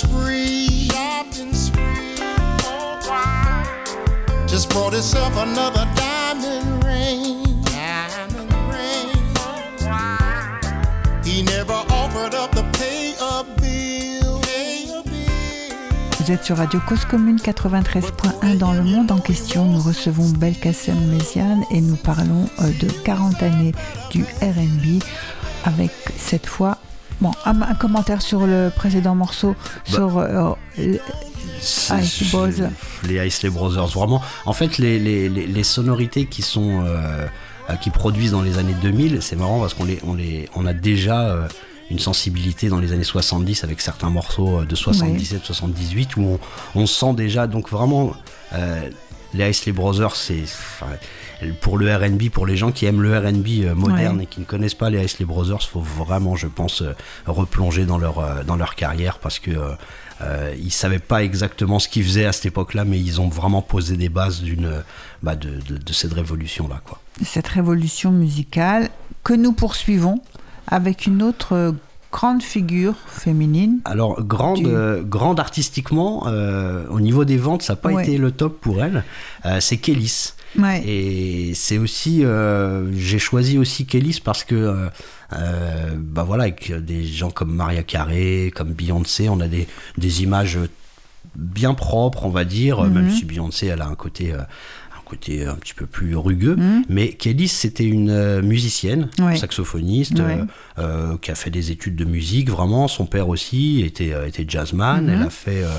Shopping spree. Shopping spree. Just brought himself another diamond ring. Diamond ring. He never offered up to pay a bill. Pay a bill. Vous êtes sur Radio Cause Commune 93.1 dans le monde en question. Nous recevons Belkacem Méziane et nous parlons euh, de 40 années du RB avec cette fois bon, un, un commentaire sur le précédent morceau sur euh, Isley Brothers. Les Isley Brothers, vraiment. En fait, les, les, les, les sonorités qui sont euh, qui produisent dans les années 2000, c'est marrant parce qu'on les, on les, on a déjà euh, une sensibilité dans les années 70 avec certains morceaux euh, de 77, 78 où on, on sent déjà donc vraiment les Isley Brothers, c'est pour le R&B, pour les gens qui aiment le R&B euh, moderne Ouais. et qui ne connaissent pas les Isley Brothers, faut vraiment, je pense, euh, replonger dans leur euh, dans leur carrière parce que euh, ils savaient pas exactement ce qu'ils faisaient à cette époque-là, mais ils ont vraiment posé des bases d'une bah, de, de, de cette révolution-là, quoi. cette révolution musicale que nous poursuivons avec une autre grande figure féminine. Alors grande, Du- euh, grande artistiquement, euh, au niveau des ventes, ça n'a pas Ouais. été le top pour elle. Euh, c'est Kélis. Ouais. Et c'est aussi, euh, j'ai choisi aussi Kélis parce que, euh, euh, bah voilà, avec des gens comme Maria Carey, comme Beyoncé, on a des, des images bien propres, on va dire, Mhm. même si Beyoncé, elle a un côté, euh, un côté un petit peu plus rugueux. Mhm. Mais Kélis, c'était une musicienne, Ouais. saxophoniste, Ouais. euh, qui a fait des études de musique, vraiment. Son père aussi était, était jazzman. Mhm. Elle a fait, euh,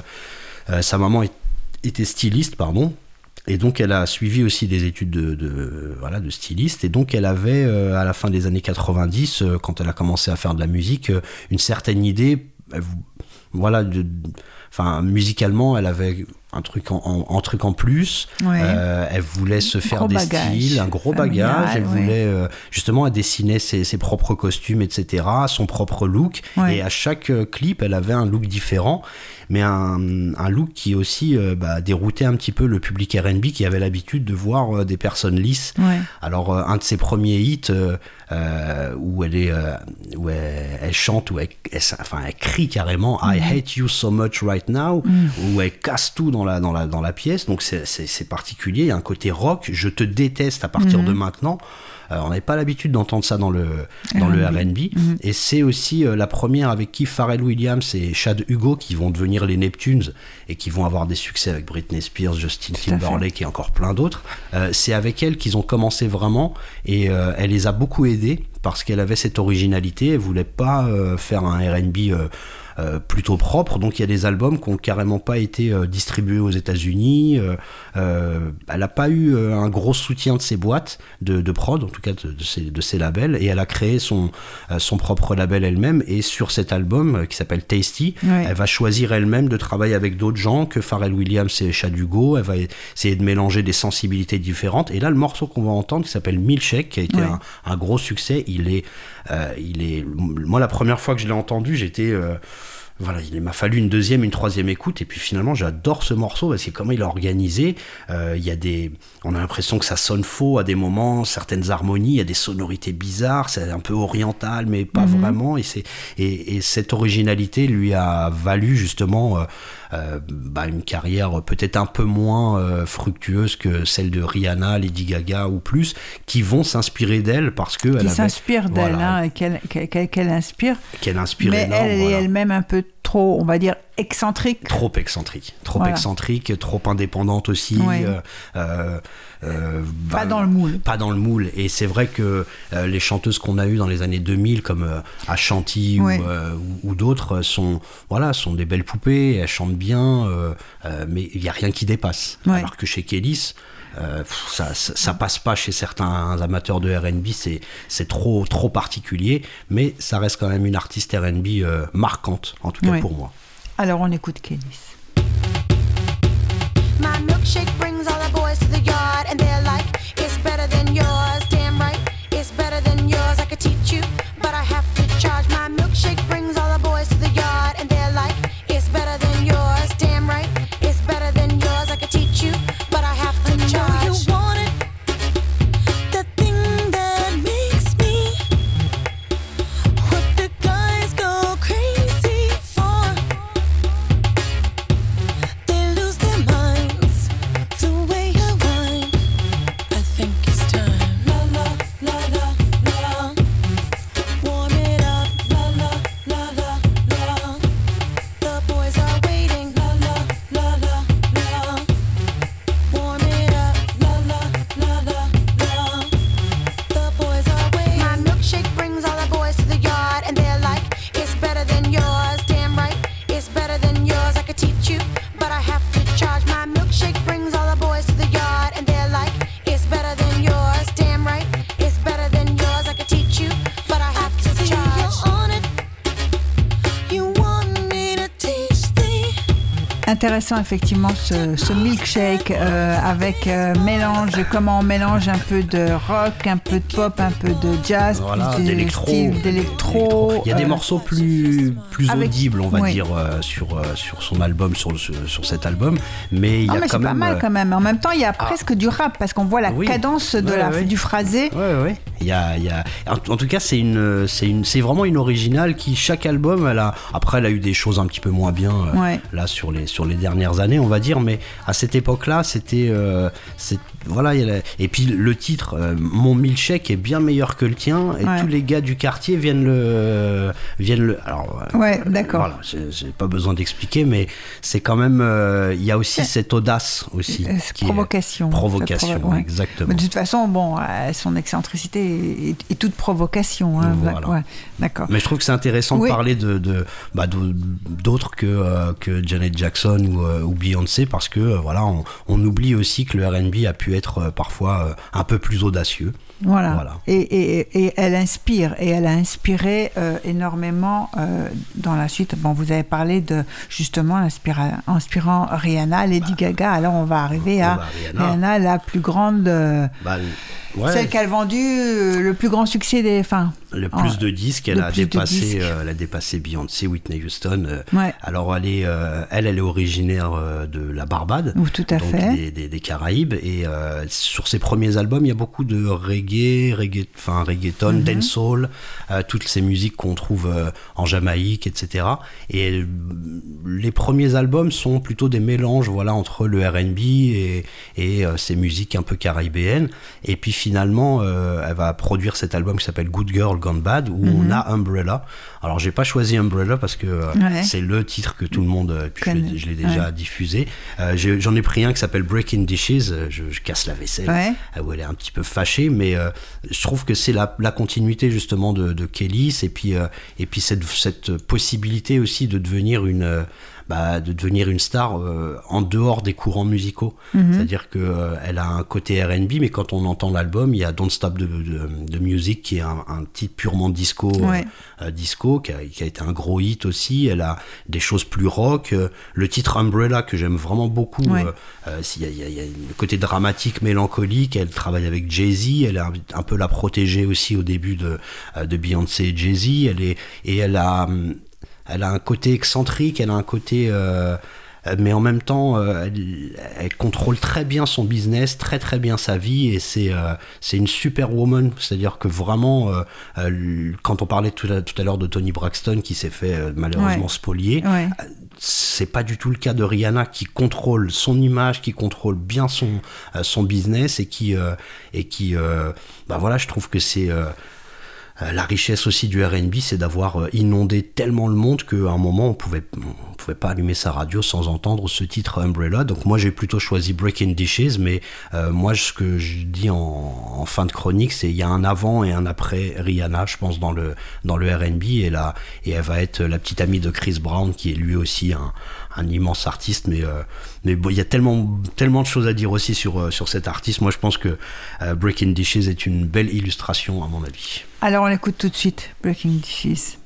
euh, sa maman était styliste, pardon. Et donc elle a suivi aussi des études de, de- voilà de styliste. Et donc elle avait euh, à la fin des années 90 euh, quand elle a commencé à faire de la musique euh, une certaine idée voilà de enfin musicalement elle avait un truc en, en- un truc en plus. Ouais. Euh, elle voulait se faire des bagage styles, un gros familial, bagage. Elle ouais. voulait euh, justement elle dessinait ses, ses propres costumes, etc. Son propre look. Ouais. Et à chaque euh, clip, elle avait un look différent, mais un, un look qui aussi euh, bah, déroutait un petit peu le public R&B qui avait l'habitude de voir des personnes lisses. Alors un de ses premiers hits où elle est, où elle, elle chante, où elle, elle- enfin elle crie carrément I hate you so much right now, où elle casse tout dans la dans la dans la pièce. Donc c'est particulier. Il y a un côté rock. Je te déteste à partir de maintenant. Euh, on n'avait pas l'habitude d'entendre ça dans le dans le R&B. Et c'est aussi euh, la première avec qui Pharrell Williams et Chad Hugo qui vont devenir les Neptunes et qui vont avoir des succès avec Britney Spears, Justin. Timberlake et encore plein d'autres. Euh, c'est avec elle qu'ils ont commencé vraiment et euh, elle les a beaucoup aidés parce qu'elle avait cette originalité. Elle voulait pas faire un R&B euh, plutôt propre. Donc il y a des albums qui ont carrément pas été euh, distribués aux États-Unis. Euh, elle n'a pas eu un gros soutien de ses boîtes de, de prod, en tout cas de, de ses, de ses labels, et elle a créé son, son propre label elle-même. Et sur cet album qui s'appelle Tasty, Ouais. elle va choisir elle-même de travailler avec d'autres gens que Pharrell Williams et Chad Hugo. Elle va essayer de mélanger des sensibilités différentes. Et là, le morceau qu'on va entendre, qui s'appelle Milkshake, qui a été Ouais. un, un gros succès, il est, il est. Moi, la première fois que je l'ai entendu, j'étais. euh, voilà, il m'a fallu une deuxième, une troisième écoute, et puis finalement j'adore ce morceau parce que comment il est organisé, euh, il y a des, on a l'impression que ça sonne faux à des moments, certaines harmonies, il y a des sonorités bizarres, c'est un peu oriental mais pas vraiment, et c'est et, et cette originalité lui a valu justement euh, euh, bah, une carrière peut-être un peu moins euh, fructueuse que celle de Rihanna, Lady Gaga ou plus, qui vont s'inspirer d'elle parce que elle Qui avait- s'inspire d'elle, voilà, hein, qu'elle qu'elle- qu'elle inspire. qu'elle inspire Mais énorme, elle est elle-même un peu trop, on va dire, excentrique. trop excentrique, trop Voilà. excentrique, trop indépendante aussi. Ouais. euh, euh, euh, Pas bah, dans le moule. Pas dans le moule. Et c'est vrai que euh, les chanteuses qu'on a eues dans les années 2000, comme Ashanti Ouais. ou, ou, ou d'autres, sont voilà, sont des belles poupées. Elles chantent bien, mais il y a rien qui dépasse. Ouais. Alors que chez Kélis. Euh, ça, ça, ça passe pas chez certains amateurs de R&B, c'est c'est trop trop particulier, mais ça reste quand même une artiste R&B euh, marquante, en tout cas Ouais. pour moi. Alors on écoute. My milkshake Intéressant effectivement ce, ce milkshake euh, avec euh, mélange, comment on mélange un peu de rock, un peu de pop, un peu de jazz, Voilà, plus d'électro. Il y a des euh, morceaux plus, plus avec- audibles, on va oui. dire, euh, sur, sur son album, sur, sur cet album. Mais il y Ah, a mais quand c'est pas même. mal quand même. En même temps, il y a presque du rap parce qu'on voit la Oui. cadence de Ouais, la, ouais. du phrasé. Ouais. Il y a, il y a... En, en tout cas, c'est une, c'est une, c'est vraiment une originale qui chaque album, elle a. Après, elle a eu des choses un petit peu moins bien là sur les sur les dernières années, on va dire. Mais à cette époque-là, c'était, euh, voilà. il y a la- Et puis le titre, euh, mon milkshake est bien meilleur que le tien, et Ouais. tous les gars du quartier viennent le, viennent le. Alors. euh, Ouais, d'accord. Voilà, j'ai pas besoin d'expliquer, mais c'est quand même. euh, Il y a aussi cette audace aussi. Euh, est- provocation. Provocation, Ça provo- ouais. exactement. Mais de toute façon, bon, son excentricité est, est toute provocation. hein. Voilà. Ouais, D'accord. Mais je trouve que c'est intéressant Oui. de parler de bah, de- d'autres que que Janet Jackson ou, ou Beyoncé parce que voilà on, on oublie aussi que le R&B a pu pu être euh, parfois euh, un peu plus audacieux. Voilà. Voilà. Et, et- et elle inspire, et elle a inspiré euh, énormément euh, dans la suite. Bon, vous avez parlé de justement inspira- inspirant Rihanna, Lady Gaga. Alors on va arriver à Bah. Bah, Rihanna. Rihanna, la plus grande, Bah, ouais, celle qui a vendu euh, le plus grand succès des. Enfin, le en- plus de disques, elle le a dépassé, euh, elle a dépassé Beyoncé, Whitney Houston. euh, Ouais. Alors elle est, euh, elle, elle est originaire de la Barbade, Oui, tout à donc fait. Des, des- des Caraïbes. Et sur ses premiers albums, il y a beaucoup de reggae, reggae enfin reggaeton, Mhm. dancehall, toutes ces musiques qu'on trouve en Jamaïque, etc. Et euh, les premiers albums sont plutôt des mélanges, voilà, entre le R&B et, et ces musiques un peu caribéennes. Et puis finalement, euh, elle va produire cet album qui s'appelle Good Girl Gone Bad, où on a Umbrella. Alors j'ai pas choisi Umbrella parce que euh, Mhm. Ouais. c'est le titre que tout le monde, euh, puis je l'ai- Connaît. je l'ai déjà diffusé. J'en ai, pris un qui s'appelle Breaking Dishes, je, je casse la vaisselle, Ouais. où elle est un petit peu fâchée, mais je trouve que c'est la, la continuité justement de, de Kelly, et puis, et puis cette, cette possibilité aussi de devenir une, bah, de devenir une star euh, en dehors des courants musicaux. Mhm. C'est-à-dire qu'elle a un côté RB, mais quand on entend l'album, il y a Don't Stop de, de, Music, qui est un, un titre purement disco, euh, Ouais. euh, disco qui a, qui a été un gros hit aussi. Elle a des choses plus rock. Euh, le titre Umbrella que j'aime vraiment beaucoup. Ouais. euh, euh, s'il y a- il y, a- y a le côté dramatique, mélancolique. Elle travaille avec Jay-Z. Elle est un, peu la protégée aussi au début de, euh, de Beyoncé et Jay-Z. Elle est et elle a hum, elle a un côté excentrique. Elle a un côté euh, mais en même temps, euh, elle, elle contrôle très bien son business, très très bien sa vie, et c'est euh, c'est une super woman. C'est-à-dire que vraiment, euh, quand on parlait tout à, tout à l'heure de Tony Braxton qui s'est fait malheureusement Ouais. spolier, Ouais. c'est pas du tout le cas de Rihanna qui contrôle son image, qui contrôle bien son son business et qui et qui bah voilà, je trouve que c'est la richesse aussi du R&B, c'est d'avoir euh, inondé tellement le monde qu'à un moment on pouvait pouvait pas allumer sa radio sans entendre ce titre Umbrella. Donc moi j'ai plutôt choisi Breaking Dishes, mais euh, moi ce que je dis en, en fin de chronique, c'est il y a un avant et un après Rihanna, je pense dans le dans le R&B et là et elle va être la petite amie de Chris Brown qui est lui aussi un, un immense artiste, mais euh, mais il y a tellement tellement de choses à dire aussi sur euh, sur cet artiste. Moi je pense que euh, Breaking Dishes est une belle illustration à mon avis. Alors on écoute tout de suite Breaking Dishes.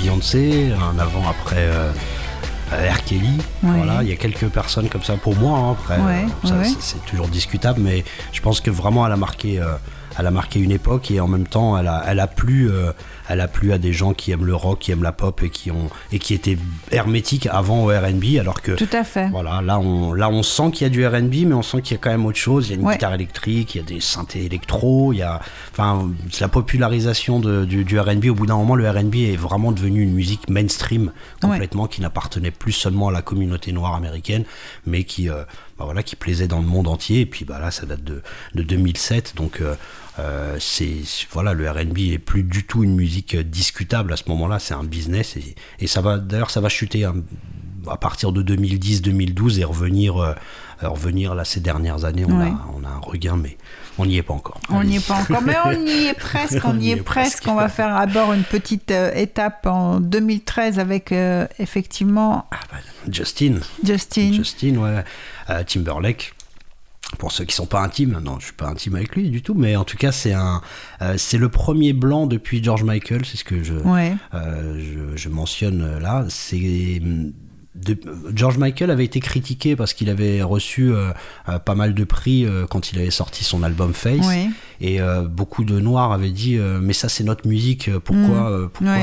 Beyoncé, un avant, après euh, euh, R. Kelly. Ouais. Voilà, il y a quelques personnes comme ça pour moi. hein, après, Ouais, euh, c'est toujours discutable, mais je pense que vraiment elle a marqué, euh, elle a marqué une époque et en même temps, elle a, elle a plu, euh, elle a plu à des gens qui aiment le rock, qui aiment la pop et qui ont et qui étaient hermétiques avant au R&B, alors que Tout à fait. voilà, là on, là on sent qu'il y a du R&B, mais on sent qu'il y a quand même autre chose. Il y a une Ouais. guitare électrique, il y a des synthés électro, il y a, enfin, la popularisation de- du, du R&B. Au bout d'un moment, le R&B est vraiment devenu une musique mainstream complètement, qui n'appartenait plus seulement à la communauté noire américaine, mais qui, euh, bah voilà, qui plaisait dans le monde entier. Et puis bah là, ça date de, de 2007, donc. euh, euh, c'est voilà le R&B est plus du tout une musique euh, discutable à ce moment-là c'est un business et, ça va d'ailleurs ça va chuter hein, à partir de 2010-2012 et revenir, euh, revenir là ces dernières années, on, Ouais. a, on a un regain, mais on n'y est pas encore. On n'y est pas encore, mais on y est presque. <laughs> On, y est, presque. On va faire d'abord une petite euh, étape en 2013 avec euh, effectivement Ah bah, Justin, Justin. Justin, ouais, Timberlake. Pour ceux qui sont pas intimes, non, je suis pas intime avec lui du tout, mais en tout cas c'est un, euh, c'est le premier blanc depuis George Michael, c'est ce que je, Ouais. Euh, je, je mentionne là, c'est de- George Michael avait été critiqué parce qu'il avait reçu euh, euh, pas mal de prix euh, quand il avait sorti son album Face Oui. et euh, beaucoup de noirs avaient dit mais ça c'est notre musique pourquoi euh, pourquoi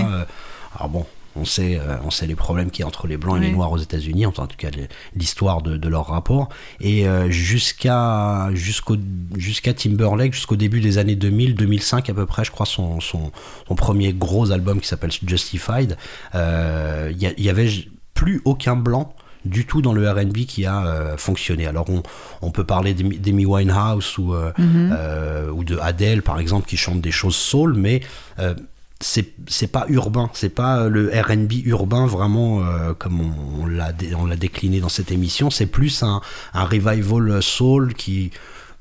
alors bon on sait, on sait les problèmes qu'il y a entre les blancs et les noirs aux États-Unis, en tout cas l'histoire de, de leur rapport. Et jusqu'à jusqu'au jusqu'à Timberlake, jusqu'au début des années 2000, 2005 à peu près, je crois, son, son, son premier gros album qui s'appelle Justified, il y, a- il y avait plus aucun blanc du tout dans le R&B qui a euh, fonctionné. Alors on, on peut parler d'Amy Winehouse ou, euh, euh, ou de Adele par exemple qui chantent des choses soul, mais c'est pas urbain, c'est pas le R&B urbain vraiment comme on, on l'a décliné dans cette émission. C'est plus un, un revival soul qui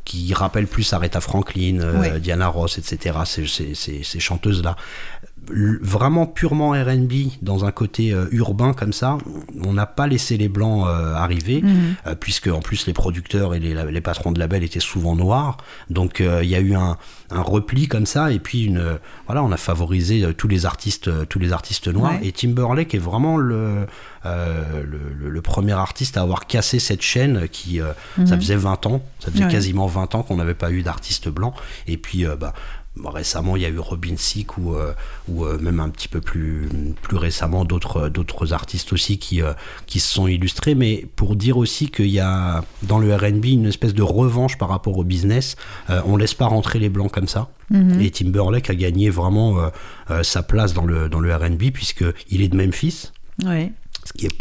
qui rappelle plus Aretha Franklin. Diana Ross, etc. Ces, ces, ces, ces chanteuses là, vraiment purement R&B dans un côté euh, urbain comme ça, on n'a pas laissé les blancs euh, arriver, euh, puisque en plus les producteurs et les, les patrons de label étaient souvent noirs, donc il y a eu un, un repli comme ça, et puis une, voilà, on a favorisé tous les artistes, tous les artistes noirs, Ouais. et Timberlake est vraiment le, le, premier artiste à avoir cassé cette chaîne qui, ça faisait 20 ans, ça faisait Ouais. quasiment 20 ans qu'on n'avait pas eu d'artiste blanc, et puis bah, récemment, il y a eu Robin Thicke ou, euh, ou euh, même un petit peu plus, plus récemment d'autres d'autres artistes aussi qui, euh, qui se sont illustrés. Mais pour dire aussi qu'il y a dans le R&B une espèce de revanche par rapport au business, on laisse pas rentrer les blancs comme ça. Et Timberlake a gagné vraiment sa place dans le, dans le R&B puisque il est de Memphis. Oui. Ce qui est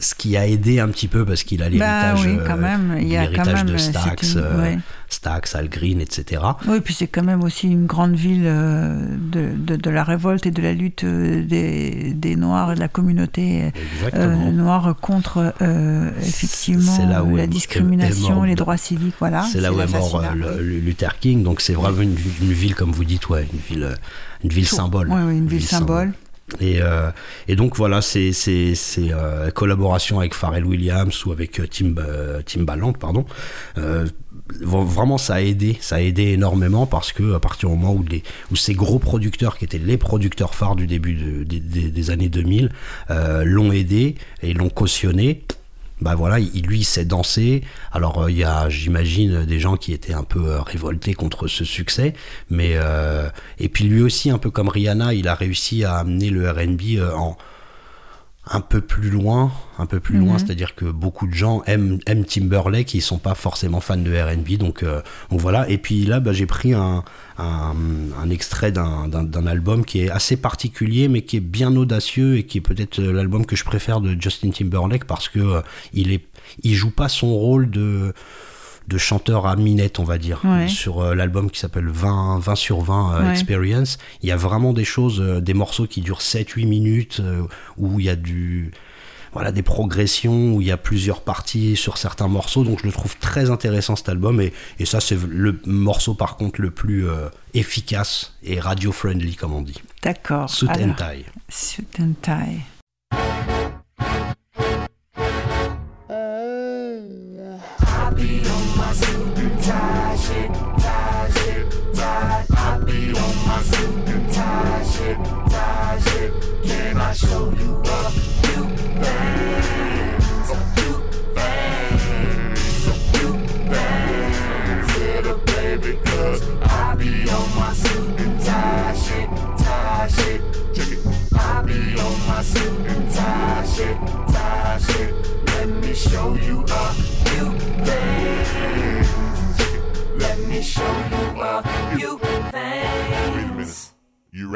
ce qui a aidé un petit peu parce qu'il a l'héritage, Bah oui, quand euh, même, il y a l'héritage quand même, de euh, Stax, une- ouais. Stax, Al Green, etc. Oui, puis c'est quand même aussi une grande ville euh, de, de, de la révolte et de la lutte des, des Noirs et de la communauté euh, noire contre euh, effectivement là où la est discrimination, mort les droits civiques, voilà. c'est là où est mort le- Luther King, donc c'est vraiment une, une ville, comme vous dites, ouais, une ville, une ville symbole. Oui, oui, une ville symbole. Et, euh, et donc voilà, c'est c'est euh, collaboration avec Pharrell Williams ou avec euh, Tim euh, Timbaland, pardon. Vraiment, ça a aidé, ça a aidé énormément parce que à partir du moment où ces gros producteurs qui étaient les producteurs phares du début de- des- années 2000 euh, l'ont aidé et l'ont cautionné. Bah voilà, il, lui il sait danser. Alors euh, il y a, j'imagine, des gens qui étaient un peu euh, révoltés contre ce succès, mais euh, et puis lui aussi, un peu comme Rihanna, il a réussi à amener le R&B en un peu plus loin, un peu plus loin, c'est-à-dire que beaucoup de gens aiment, aiment Timberlake, ils sont pas forcément fans de R&B, donc, euh, donc voilà. Et puis là, bah, j'ai pris un, un, un extrait d'un, album qui est assez particulier, mais qui est bien audacieux et qui est peut-être l'album que je préfère de Justin Timberlake parce que euh, il est, il joue pas son rôle de de chanteur à minette, on va dire, Ouais. sur euh, l'album qui s'appelle 20, 20 sur 20 euh, Ouais. Experience. Il y a vraiment des choses, euh, des morceaux qui durent 7-8 minutes, où il y a du, voilà, des progressions, où il y a plusieurs parties sur certains morceaux. Donc je le trouve très intéressant cet album. Et, et ça, c'est le morceau par contre le plus efficace et radio-friendly, comme on dit. D'accord. Suit and Tie. Suit and tie.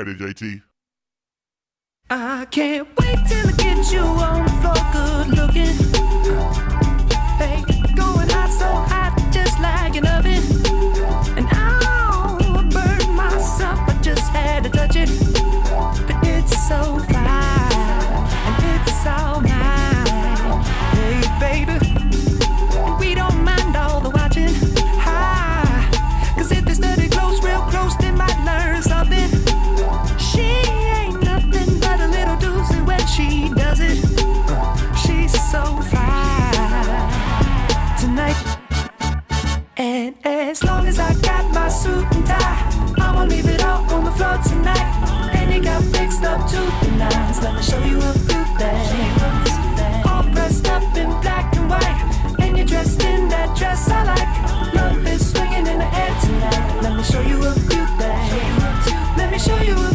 Ready, JT? I can't wait till I get you on the floor, good looking. Hey, going hot, so hot, just like an oven. And I'll burn myself, I just had to touch it. But it's so fine, Suit and tie, I'ma leave it all on the floor tonight. And it got fixed up to the nines. Let me show you a few things. All dressed up in black and white, and you're dressed in that dress I like. Love is swinging in the air tonight. Let me show you a few things. Let me show you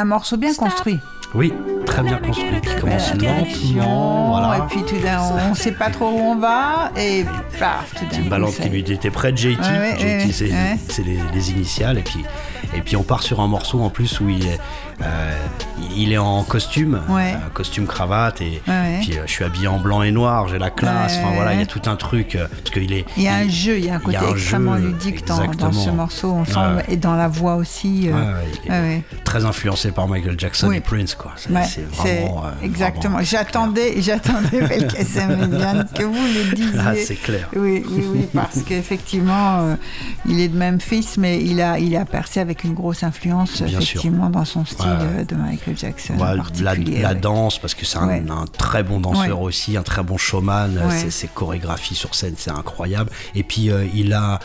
Un morceau bien construit. Oui, très bien construit, qui commence lentement, voilà. Et puis tout d'un coup, on sait pas trop où on va, et paf, tout d'un balance qui lui était près de JT. Ouais, JT, ouais, c'est ouais. les, les initiales. Et puis, et puis on part sur un morceau en plus où il est, euh, il est en costume, euh, costume cravate. Et puis euh, je suis habillé en blanc et noir, j'ai la classe. Enfin voilà, il y a tout un truc. euh, parce qu'il est. Il y a un jeu, il y a un côté a un extrêmement jeu, ludique dans, ce morceau, on sent, et dans la voix aussi. Très influencé par Michael Jackson et Prince, quoi. C'est c'est vraiment. euh, exactement. J'attendais, j'attendais <laughs> Belkacem que vous le disiez. Ah, c'est clair. Oui, oui, oui, parce qu'effectivement, euh, il est de Memphis, mais il a, il a percé avec une grosse influence, Bien sûr. effectivement, dans son style Ouais, euh, de Michael Jackson. Ouais, en la, particulier, la ouais. danse, parce que c'est un, Ouais. un très bon danseur aussi, un très bon showman. Ses, ses chorégraphies sur scène, c'est incroyable. Et puis euh, il a,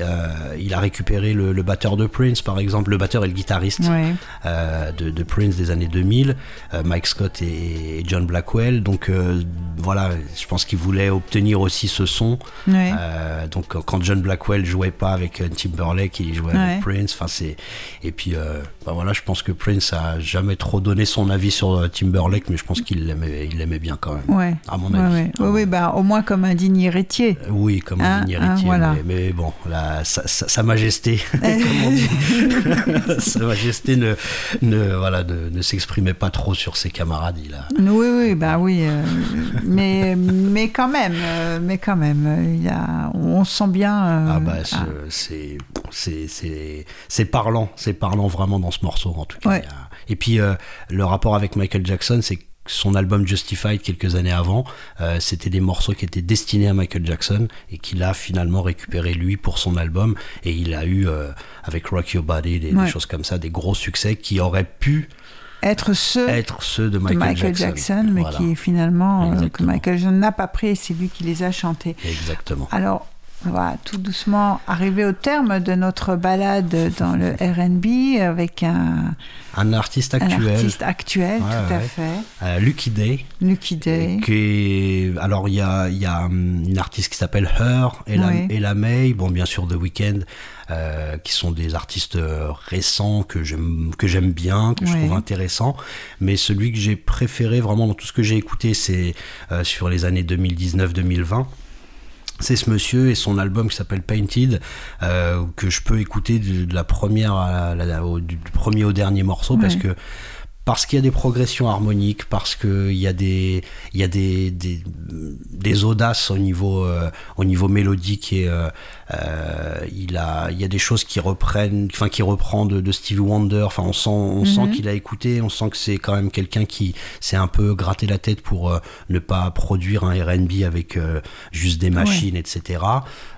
euh, il a récupéré le, le batteur de Prince, par exemple, le batteur et le guitariste Ouais. euh, de, de Prince des années 2000, euh, Mike Scott et, et John Blackwell. Donc euh, voilà, je pense qu'il voulait obtenir aussi ce son. Ouais. Euh, donc quand John Blackwell jouait pas avec euh, Timberlake, il jouait Ouais. avec Prince. Enfin c'est et puis euh, bah voilà, je pense que Prince a jamais trop donné son avis sur euh, Timberlake, mais je pense qu'il l'aimait, il l'aimait bien quand même. Ouais. À mon avis. ouais. Oui, oui, bah, au moins comme un digne héritier. Euh, Oui, comme Hein, un digne hein, héritier, voilà. mais, mais bon, la, sa, sa- sa majesté, <laughs> comme on dit, <laughs> sa majesté ne, ne, voilà, ne, ne s'exprimait pas trop sur ses camarades. Il a, Oui, oui, bah oui, euh, mais, mais quand même, euh, mais quand même, il a, on sent bien. euh, Ah bah c'est- ah, c'est c'est c'est c'est parlant, c'est parlant vraiment dans ce morceau en tout cas. Ouais. Et puis euh, le rapport avec Michael Jackson, c'est que son album Justified quelques années avant, euh, c'était des morceaux qui étaient destinés à Michael Jackson et qu'il a finalement récupéré lui pour son album et il a eu euh, avec Rock Your Body des, choses comme ça, des gros succès qui auraient pu être ceux être ceux de de Michael, Jackson, mais Voilà. qui finalement euh, que. Michael Jackson n'a pas pris, c'est lui qui les a chantés. Exactement. Alors, on va tout doucement arriver au terme de notre balade dans le R&B avec un, Un artiste un actuel, artiste actuel, Ouais, tout à fait, euh, Lucky Day. Lucky Day. qui est- alors il y a, y a hum, une artiste qui s'appelle Her et la, Oui. et la May, bon bien sûr The Weeknd, euh, qui sont des artistes euh, récents que j'aime bien, que je trouve intéressants. Mais celui que j'ai préféré vraiment dans tout ce que j'ai écouté, c'est euh, sur les années 2019-2020. C'est ce monsieur et son album qui s'appelle Painted euh, que je peux écouter de, de la première à la- la- au- du premier au dernier morceau parce que parce qu'il y a des progressions harmoniques, parce qu'il y a des, il y a des, des, des audaces au niveau, euh, au niveau mélodique et euh, il a, il y a des choses qui reprennent, enfin qui reprend de, de Stevie Wonder. Enfin, on sent, on sent qu'il a écouté, on sent que c'est quand même quelqu'un qui s'est un peu gratté la tête pour euh, ne pas produire un R&B avec euh, juste des machines, etc.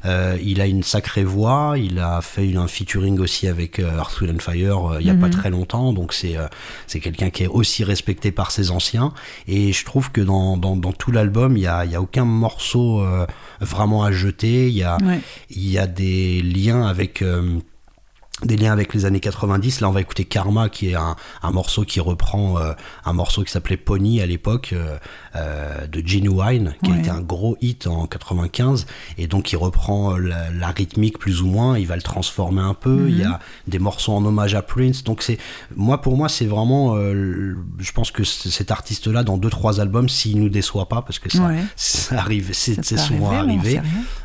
Euh, il a une sacrée voix, il a fait un featuring aussi avec euh, Earth, Wind and Fire euh, il y a pas très longtemps, donc c'est euh, c'est quelqu'un qui est aussi respecté par ses anciens. Et je trouve que dans, dans, dans tout l'album, il y a, il y a aucun morceau euh, vraiment à jeter. Il y a, Ouais. Il y a des liens avec. euh, des liens avec les années 90. Là, on va écouter Karma, qui est un, morceau qui reprend euh, un morceau qui s'appelait Pony à l'époque euh, euh, de Genuine, qui a Ouais. été un gros hit en 95, et donc il reprend euh, la, la rythmique plus ou moins. Il va le transformer un peu. Il y a des morceaux en hommage à Prince. Donc c'est moi pour moi c'est vraiment, euh, je pense que cet artiste-là dans deux trois albums, s'il nous déçoit pas, parce que ça, Ouais. <laughs> ça arrive, c'est souvent arrivé.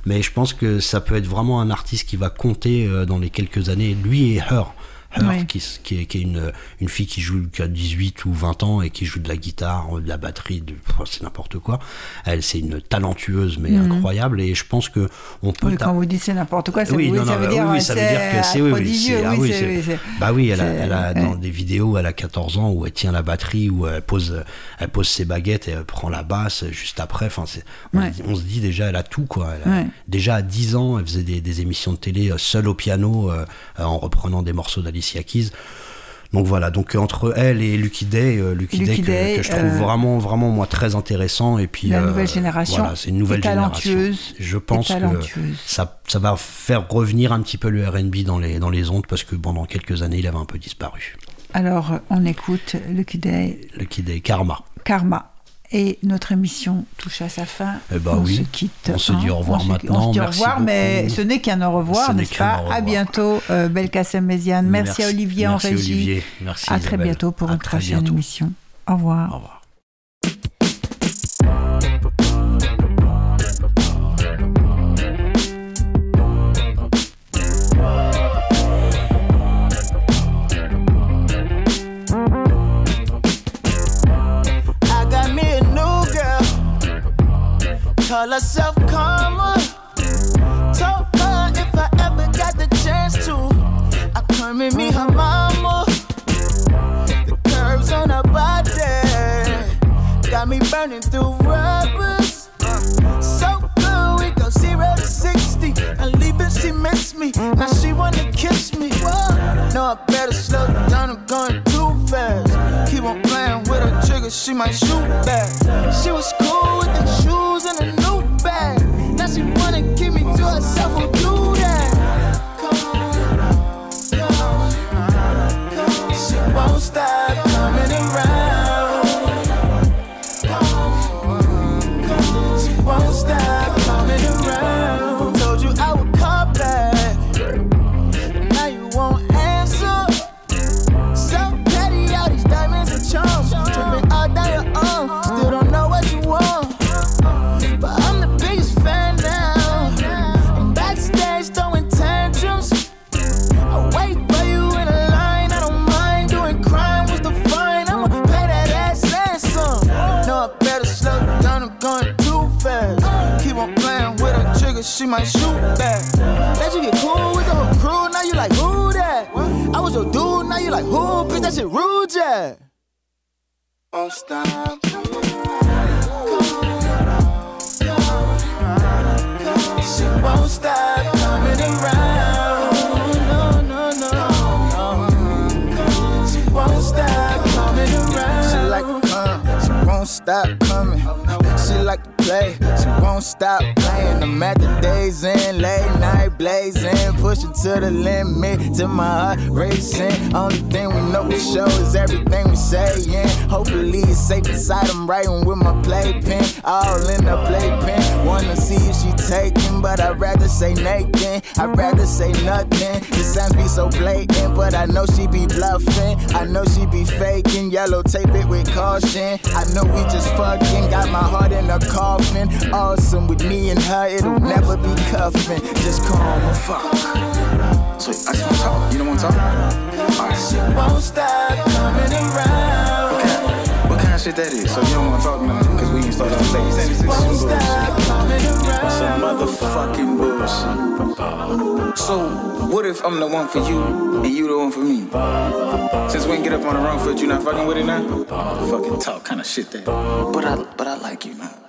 Mais je pense que ça peut être vraiment un artiste qui va compter euh, dans les quelques années. Lui et Her. Ouais. qui, est, qui est une, une fille qui joue qui a 18 ou 20 ans et qui joue de la guitare, de la batterie, de, c'est n'importe quoi. Elle, c'est une talentueuse mais incroyable et je pense que on peut. Mhm. Oui, quand vous dites c'est n'importe quoi, ça, oui, oui, non, ça non, veut bah, dire oui, oui, ça veut dire que c'est oui, oui, prodigieux. ah oui, c'est- bah oui, elle a, c'est- elle a dans des vidéos, elle a 14 ans où elle tient la batterie, où elle pose, elle pose ses baguettes et elle prend la basse juste après. Enfin, on, Ouais. se dit- on se dit déjà, elle a tout quoi. Elle a- Ouais. Déjà à 10 ans, elle faisait des, des émissions de télé euh, seule au piano euh, euh, en reprenant des morceaux Keys. Donc voilà, donc euh, entre elle et Lucky Day, euh, Lucky, Lucky Day, que, je trouve euh, vraiment, vraiment moi très intéressant et puis La euh, nouvelle génération voilà, c'est une nouvelle génération. Je pense que ça, ça va faire revenir un petit peu le R&B dans les dans les ondes parce que pendant quelques années il avait un peu disparu. Alors, on écoute Lucky Day, Lucky Day, Karma. Karma. Et notre émission touche à sa fin. Eh ben on oui. se quitte. On se dit au revoir On maintenant. On se dit au revoir, mais beaucoup. ce n'est qu'un au revoir, Ce n'est n'est-ce pas. À bientôt, euh, Belkacem Méziane. Merci, à Olivier merci en régie. Olivier. Merci à très bientôt pour À une prochaine bientôt. émission. Au revoir. Au revoir. Call herself Karma. Told her if I ever got the chance to, I come and meet her mama. The curves on her body got me burning through rubbers. So good, we go zero to sixty. I And leaving, she miss me. Now she wanna kiss me. Whoa. No, I better slow down. I'm going too fast. Keep on playing with her trigger, she might shoot back. She was cool with the don't stop. Nothing. The signs be so blatant, but I know she be bluffing. I know she be faking. Yellow tape it with caution. I know we just fucking. Got my heart in a coffin. Awesome with me and her, it'll never be cuffing. Just calm her fuck. So I just want to talk. You don't want to talk? She won't stop coming around. What kind of shit that is? So you don't want to talk nothing? Because we ain't started off late. You saying some Won't stop coming Some motherfucking bullshit. So, what if I'm the one for you and you the one for me? Since we ain't get up on the wrong foot, you not fucking with it now? Fucking talk kind of shit that. But I, but I like you now.